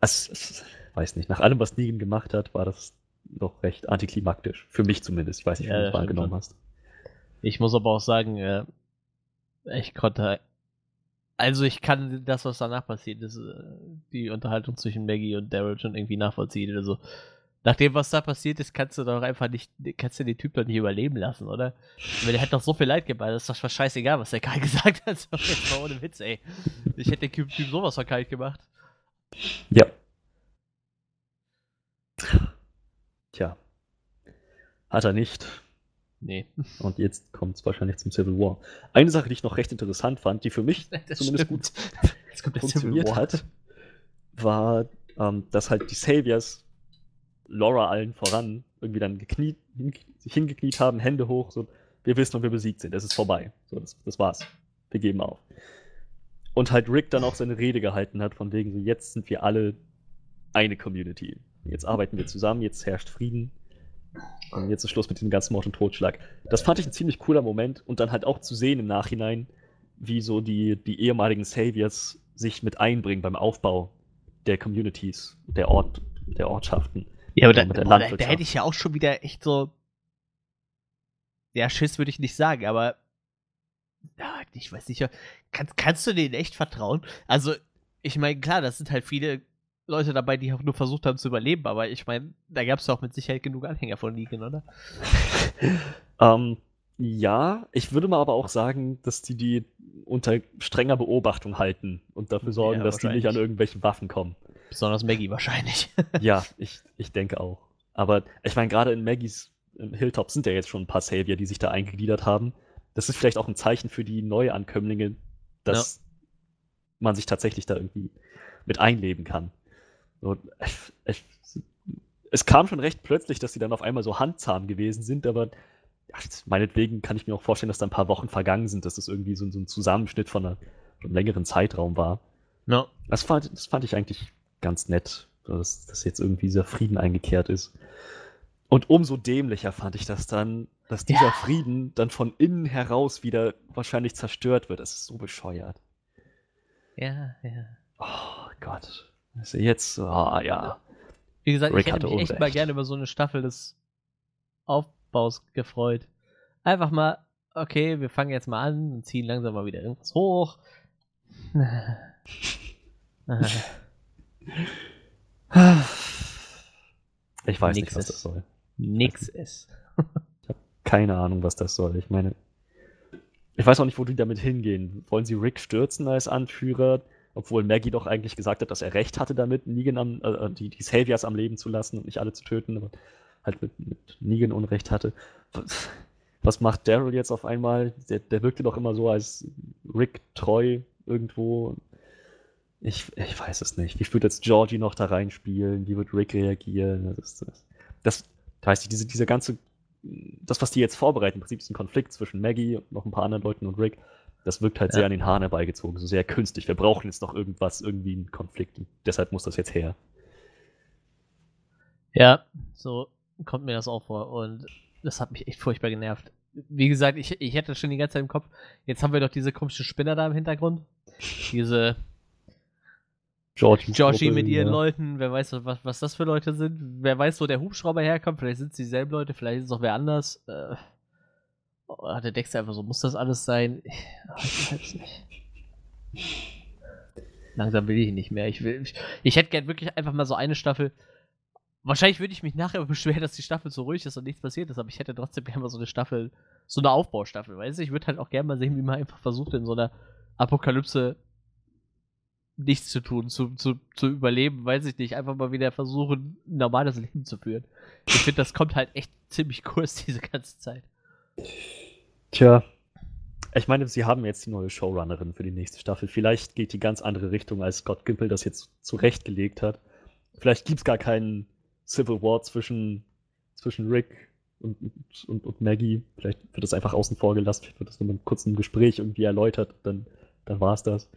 Es, es, weiß nicht, nach allem, was Negan gemacht hat, war das doch recht antiklimaktisch. Für mich zumindest. Ich weiß nicht, wie ja, du es wahrgenommen hast. Ich muss aber auch sagen, äh, ich konnte. Also ich kann das, was danach passiert ist, äh, die Unterhaltung zwischen Maggie und Daryl schon irgendwie nachvollziehen. Also nach dem, was da passiert ist, kannst du doch einfach nicht, kannst du den Typ doch nicht überleben lassen, oder? Weil der hat doch so viel Leid geballt, das ist doch scheißegal, was der Kai gesagt hat. Jetzt mal ohne Witz, ey. Ich hätte den Typ sowas von kalt gemacht. Ja. Tja. Hat er nicht. Nee. Und jetzt kommt es wahrscheinlich zum Civil War. Eine Sache, die ich noch recht interessant fand, die für mich das zumindest stimmt. gut funktioniert hat, war, ähm, dass halt die Saviors Laura allen voran irgendwie dann gekniet, hin, sich hingekniet haben, Hände hoch, so, wir wissen, ob wir besiegt sind, es ist vorbei. So, das, das war's. Wir geben auf. Und halt Rick dann auch seine Rede gehalten hat, von wegen so, jetzt sind wir alle eine Community. Jetzt arbeiten wir zusammen, jetzt herrscht Frieden. Und jetzt ist Schluss mit diesem ganzen Mord und Totschlag. Das fand ich ein ziemlich cooler Moment und dann halt auch zu sehen im Nachhinein, wie so die, die ehemaligen Saviors sich mit einbringen beim Aufbau der Communities, der, Ort, der Ortschaften. Ja, aber da, boah, da, da, hätte ich ja auch schon wieder echt so. Ja, Schiss würde ich nicht sagen, aber. Ja, ich weiß nicht. Kann, kannst du denen echt vertrauen? Also, ich meine, klar, das sind halt viele Leute dabei, die auch nur versucht haben zu überleben, aber ich meine, da gab es auch mit Sicherheit genug Anhänger von Negan, oder? ähm, ja, ich würde mal aber auch sagen, dass die die unter strenger Beobachtung halten und dafür sorgen, ja, dass die nicht an irgendwelchen Waffen kommen. Besonders Maggie wahrscheinlich. ja, ich, ich denke auch. Aber ich meine, gerade in Maggies Hilltop sind ja jetzt schon ein paar Savior, die sich da eingegliedert haben. Das ist vielleicht auch ein Zeichen für die Neuankömmlinge, dass ja. man sich tatsächlich da irgendwie mit einleben kann. Und es, es, kam schon recht plötzlich, dass sie dann auf einmal so handzahm gewesen sind, aber ach, meinetwegen kann ich mir auch vorstellen, dass da ein paar Wochen vergangen sind, dass das irgendwie so, so ein Zusammenschnitt von, einer, von einem längeren Zeitraum war. No. Das, fand, das fand ich eigentlich ganz nett, dass, dass jetzt irgendwie dieser Frieden eingekehrt ist. Und umso dämlicher fand ich das dann, dass dieser ja. Frieden dann von innen heraus wieder wahrscheinlich zerstört wird. Das ist so bescheuert. Ja, ja. Oh Gott. Also jetzt, ah oh, ja. Wie gesagt, Rick ich hätte mich echt mal gerne über so eine Staffel des Aufbaus gefreut. Einfach mal, okay, wir fangen jetzt mal an und ziehen langsam mal wieder irgendwas hoch. Ich weiß Nix nicht, was ist. das soll. Nix ist. ich habe keine Ahnung, was das soll. Ich meine, ich weiß auch nicht, wo die damit hingehen. Wollen sie Rick stürzen als Anführer? Obwohl Maggie doch eigentlich gesagt hat, dass er recht hatte damit, Negan am, äh, die, die Saviors am Leben zu lassen und nicht alle zu töten, aber halt mit, mit Negan Unrecht hatte. Was, was macht Daryl jetzt auf einmal? Der, der wirkte doch immer so als Rick treu irgendwo. Ich, ich weiß es nicht. Wie wird jetzt Georgie noch da reinspielen? Wie wird Rick reagieren? Das, das, das, das heißt, diese, diese ganze, das, was die jetzt vorbereiten, im Prinzip ist ein Konflikt zwischen Maggie und noch ein paar anderen Leuten und Rick. Das wirkt halt ja. sehr an den Haaren herbeigezogen, so sehr künstlich. Wir brauchen jetzt noch irgendwas, irgendwie einen Konflikt. Und deshalb muss das jetzt her. Ja, so kommt mir das auch vor. Und das hat mich echt furchtbar genervt. Wie gesagt, ich, ich hätte schon die ganze Zeit im Kopf, jetzt haben wir doch diese komischen Spinner da im Hintergrund. Diese Georgie, Georgie mit ihren ja. Leuten, wer weiß, was, was das für Leute sind. Wer weiß, wo der Hubschrauber herkommt. Vielleicht sind es dieselben Leute, vielleicht ist es auch wer anders. Äh, oh, der Dexter einfach so, muss das alles sein? Ich, ich weiß nicht. Langsam will ich nicht mehr. Ich, will, ich, ich hätte gern wirklich einfach mal so eine Staffel, wahrscheinlich würde ich mich nachher beschweren, dass die Staffel so ruhig ist und nichts passiert ist, aber ich hätte trotzdem gerne mal so eine Staffel, so eine Aufbaustaffel, weißt du? Ich würde halt auch gerne mal sehen, wie man einfach versucht, in so einer Apokalypse nichts zu tun, zu, zu, zu überleben, weiß ich nicht. Einfach mal wieder versuchen, ein normales Leben zu führen. Ich finde, das kommt halt echt ziemlich kurz diese ganze Zeit. Tja. Ich meine, sie haben jetzt die neue Showrunnerin für die nächste Staffel. Vielleicht geht die ganz andere Richtung, als Scott Gimple das jetzt zurechtgelegt hat. Vielleicht gibt es gar keinen Civil War zwischen, zwischen Rick und, und, und Maggie. Vielleicht wird das einfach außen vor gelassen. Vielleicht wird das nur mit einem kurzen Gespräch irgendwie erläutert. Dann, dann war es das.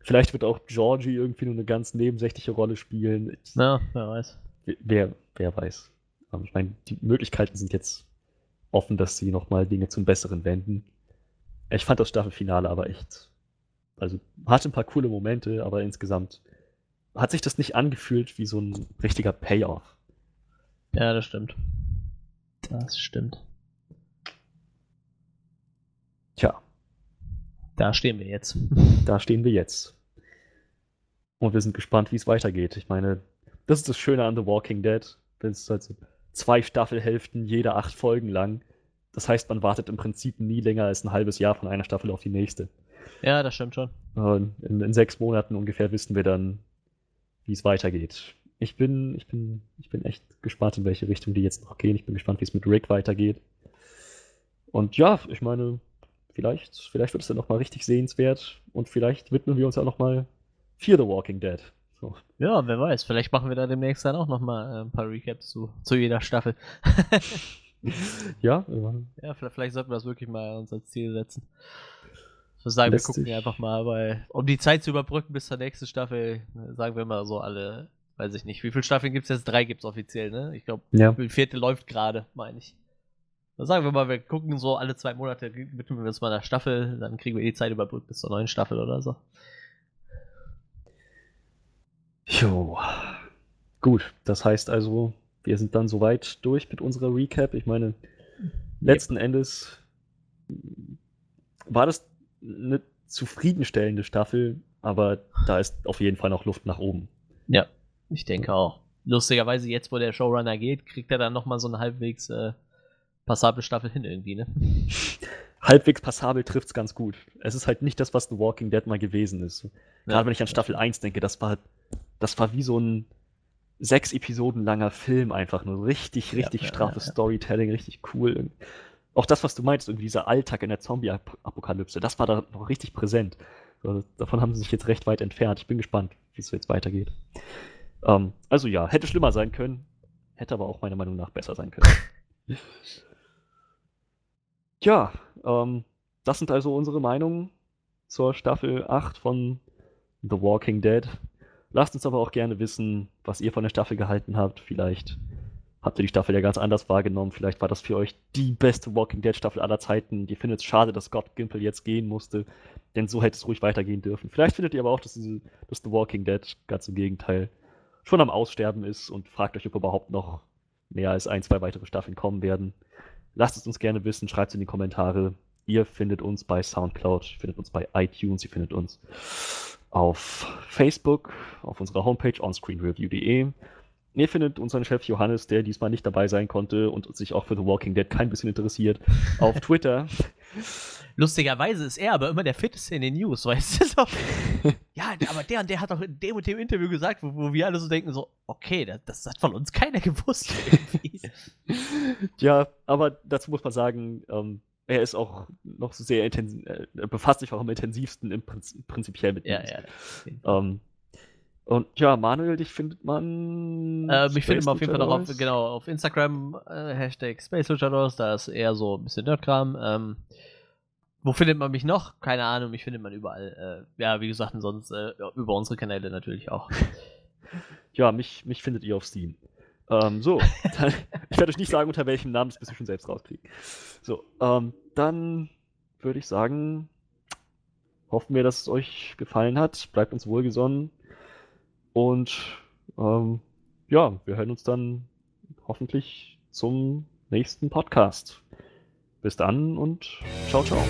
Vielleicht wird auch Georgie irgendwie nur eine ganz nebensächliche Rolle spielen. Ja, wer weiß. Wer, wer weiß. Aber ich meine, die Möglichkeiten sind jetzt offen, dass sie nochmal Dinge zum Besseren wenden. Ich fand das Staffelfinale aber echt. Also hatte ein paar coole Momente, aber insgesamt hat sich das nicht angefühlt wie so ein richtiger Payoff. Ja, das stimmt. Das stimmt. Tja. Da stehen wir jetzt. Da stehen wir jetzt. Und wir sind gespannt, wie es weitergeht. Ich meine, das ist das Schöne an The Walking Dead. Das ist halt so zwei Staffelhälften, jede acht Folgen lang. Das heißt, man wartet im Prinzip nie länger als ein halbes Jahr von einer Staffel auf die nächste. Ja, das stimmt schon. In, in sechs Monaten ungefähr wissen wir dann, wie es weitergeht. Ich bin, ich bin, ich bin echt gespannt, in welche Richtung die jetzt noch gehen. Ich bin gespannt, wie es mit Rick weitergeht. Und ja, ich meine, vielleicht, vielleicht wird es dann nochmal richtig sehenswert und vielleicht widmen wir uns ja nochmal Fear the Walking Dead. So. Ja, wer weiß. Vielleicht machen wir da demnächst dann auch nochmal äh, ein paar Recaps zu, zu jeder Staffel. ja, ja, vielleicht, vielleicht sollten wir das wirklich mal uns als Ziel setzen. Ich würde sagen, Lässt wir gucken sich. einfach mal, weil um die Zeit zu überbrücken bis zur nächsten Staffel, sagen wir mal so alle, weiß ich nicht, wie viele Staffeln gibt es jetzt? Drei gibt es offiziell, ne? Ich glaube, ja. die vierte läuft gerade, meine ich. Dann sagen wir mal, wir gucken so alle zwei Monate, widmen wir uns mal einer Staffel, dann kriegen wir die Zeit überbrückt bis zur neuen Staffel oder so. Jo. Gut, das heißt also, wir sind dann soweit durch mit unserer Recap. Ich meine, letzten yep. Endes war das eine zufriedenstellende Staffel, aber da ist auf jeden Fall noch Luft nach oben. Ja, ich denke auch. Lustigerweise, jetzt wo der Showrunner geht, kriegt er dann nochmal so eine halbwegs äh, passable Staffel hin irgendwie, ne? halbwegs passabel trifft es ganz gut. Es ist halt nicht das, was The Walking Dead mal gewesen ist. Gerade ja. wenn ich an Staffel 1 denke, das war das war wie so ein sechs Episoden langer Film einfach nur. Richtig, richtig ja, straffes ja, ja. Storytelling, richtig cool. auch das, was du meinst, irgendwie dieser Alltag in der Zombie-Apokalypse, das war da noch richtig präsent. Davon haben sie sich jetzt recht weit entfernt. Ich bin gespannt, wie es jetzt weitergeht. Ähm, also ja, hätte schlimmer sein können, hätte aber auch meiner Meinung nach besser sein können. Tja, ähm, das sind also unsere Meinungen zur Staffel 8 von The Walking Dead. Lasst uns aber auch gerne wissen, was ihr von der Staffel gehalten habt. Vielleicht habt ihr die Staffel ja ganz anders wahrgenommen. Vielleicht war das für euch die beste Walking Dead Staffel aller Zeiten. Ihr findet es schade, dass Scott Gimple jetzt gehen musste, denn so hätte es ruhig weitergehen dürfen. Vielleicht findet ihr aber auch, dass, diese, dass The Walking Dead ganz im Gegenteil schon am Aussterben ist und fragt euch, ob überhaupt noch mehr als ein, zwei weitere Staffeln kommen werden. Lasst es uns gerne wissen, schreibt es in die Kommentare. Ihr findet uns bei Soundcloud, ihr findet uns bei iTunes, ihr findet uns auf Facebook, auf unserer Homepage onscreenreview.de. Ihr findet unseren Chef Johannes, der diesmal nicht dabei sein konnte und sich auch für The Walking Dead kein bisschen interessiert, auf Twitter. Lustigerweise ist er aber immer der Fitteste in den News, weißt du? So. ja, aber der und der hat doch in dem und dem Interview gesagt, wo, wo wir alle so denken, so, okay, das, das hat von uns keiner gewusst. ja, aber dazu muss man sagen, ähm, er ist auch noch sehr intensiv, äh, befasst sich auch am intensivsten im Prinzip, prinzipiell mit Ja, ja. Ähm, und ja, Manuel, dich findet man. Äh, mich findet man auf jeden Fall noch auf, genau, auf Instagram, äh, Hashtag Space Luchadors, da ist eher so ein bisschen Nerdkram. Ähm, wo findet man mich noch? Keine Ahnung, mich findet man überall. Äh, ja, wie gesagt, sonst äh, über unsere Kanäle natürlich auch. ja, mich, mich findet ihr auf Steam. Ähm, so, dann, ich werde euch nicht sagen, unter welchem Namen, das müsst ihr schon selbst rauskriegen. So, ähm, dann würde ich sagen, hoffen wir, dass es euch gefallen hat. Bleibt uns wohlgesonnen. Und ähm, ja, wir hören uns dann hoffentlich zum nächsten Podcast. Bis dann und ciao, ciao.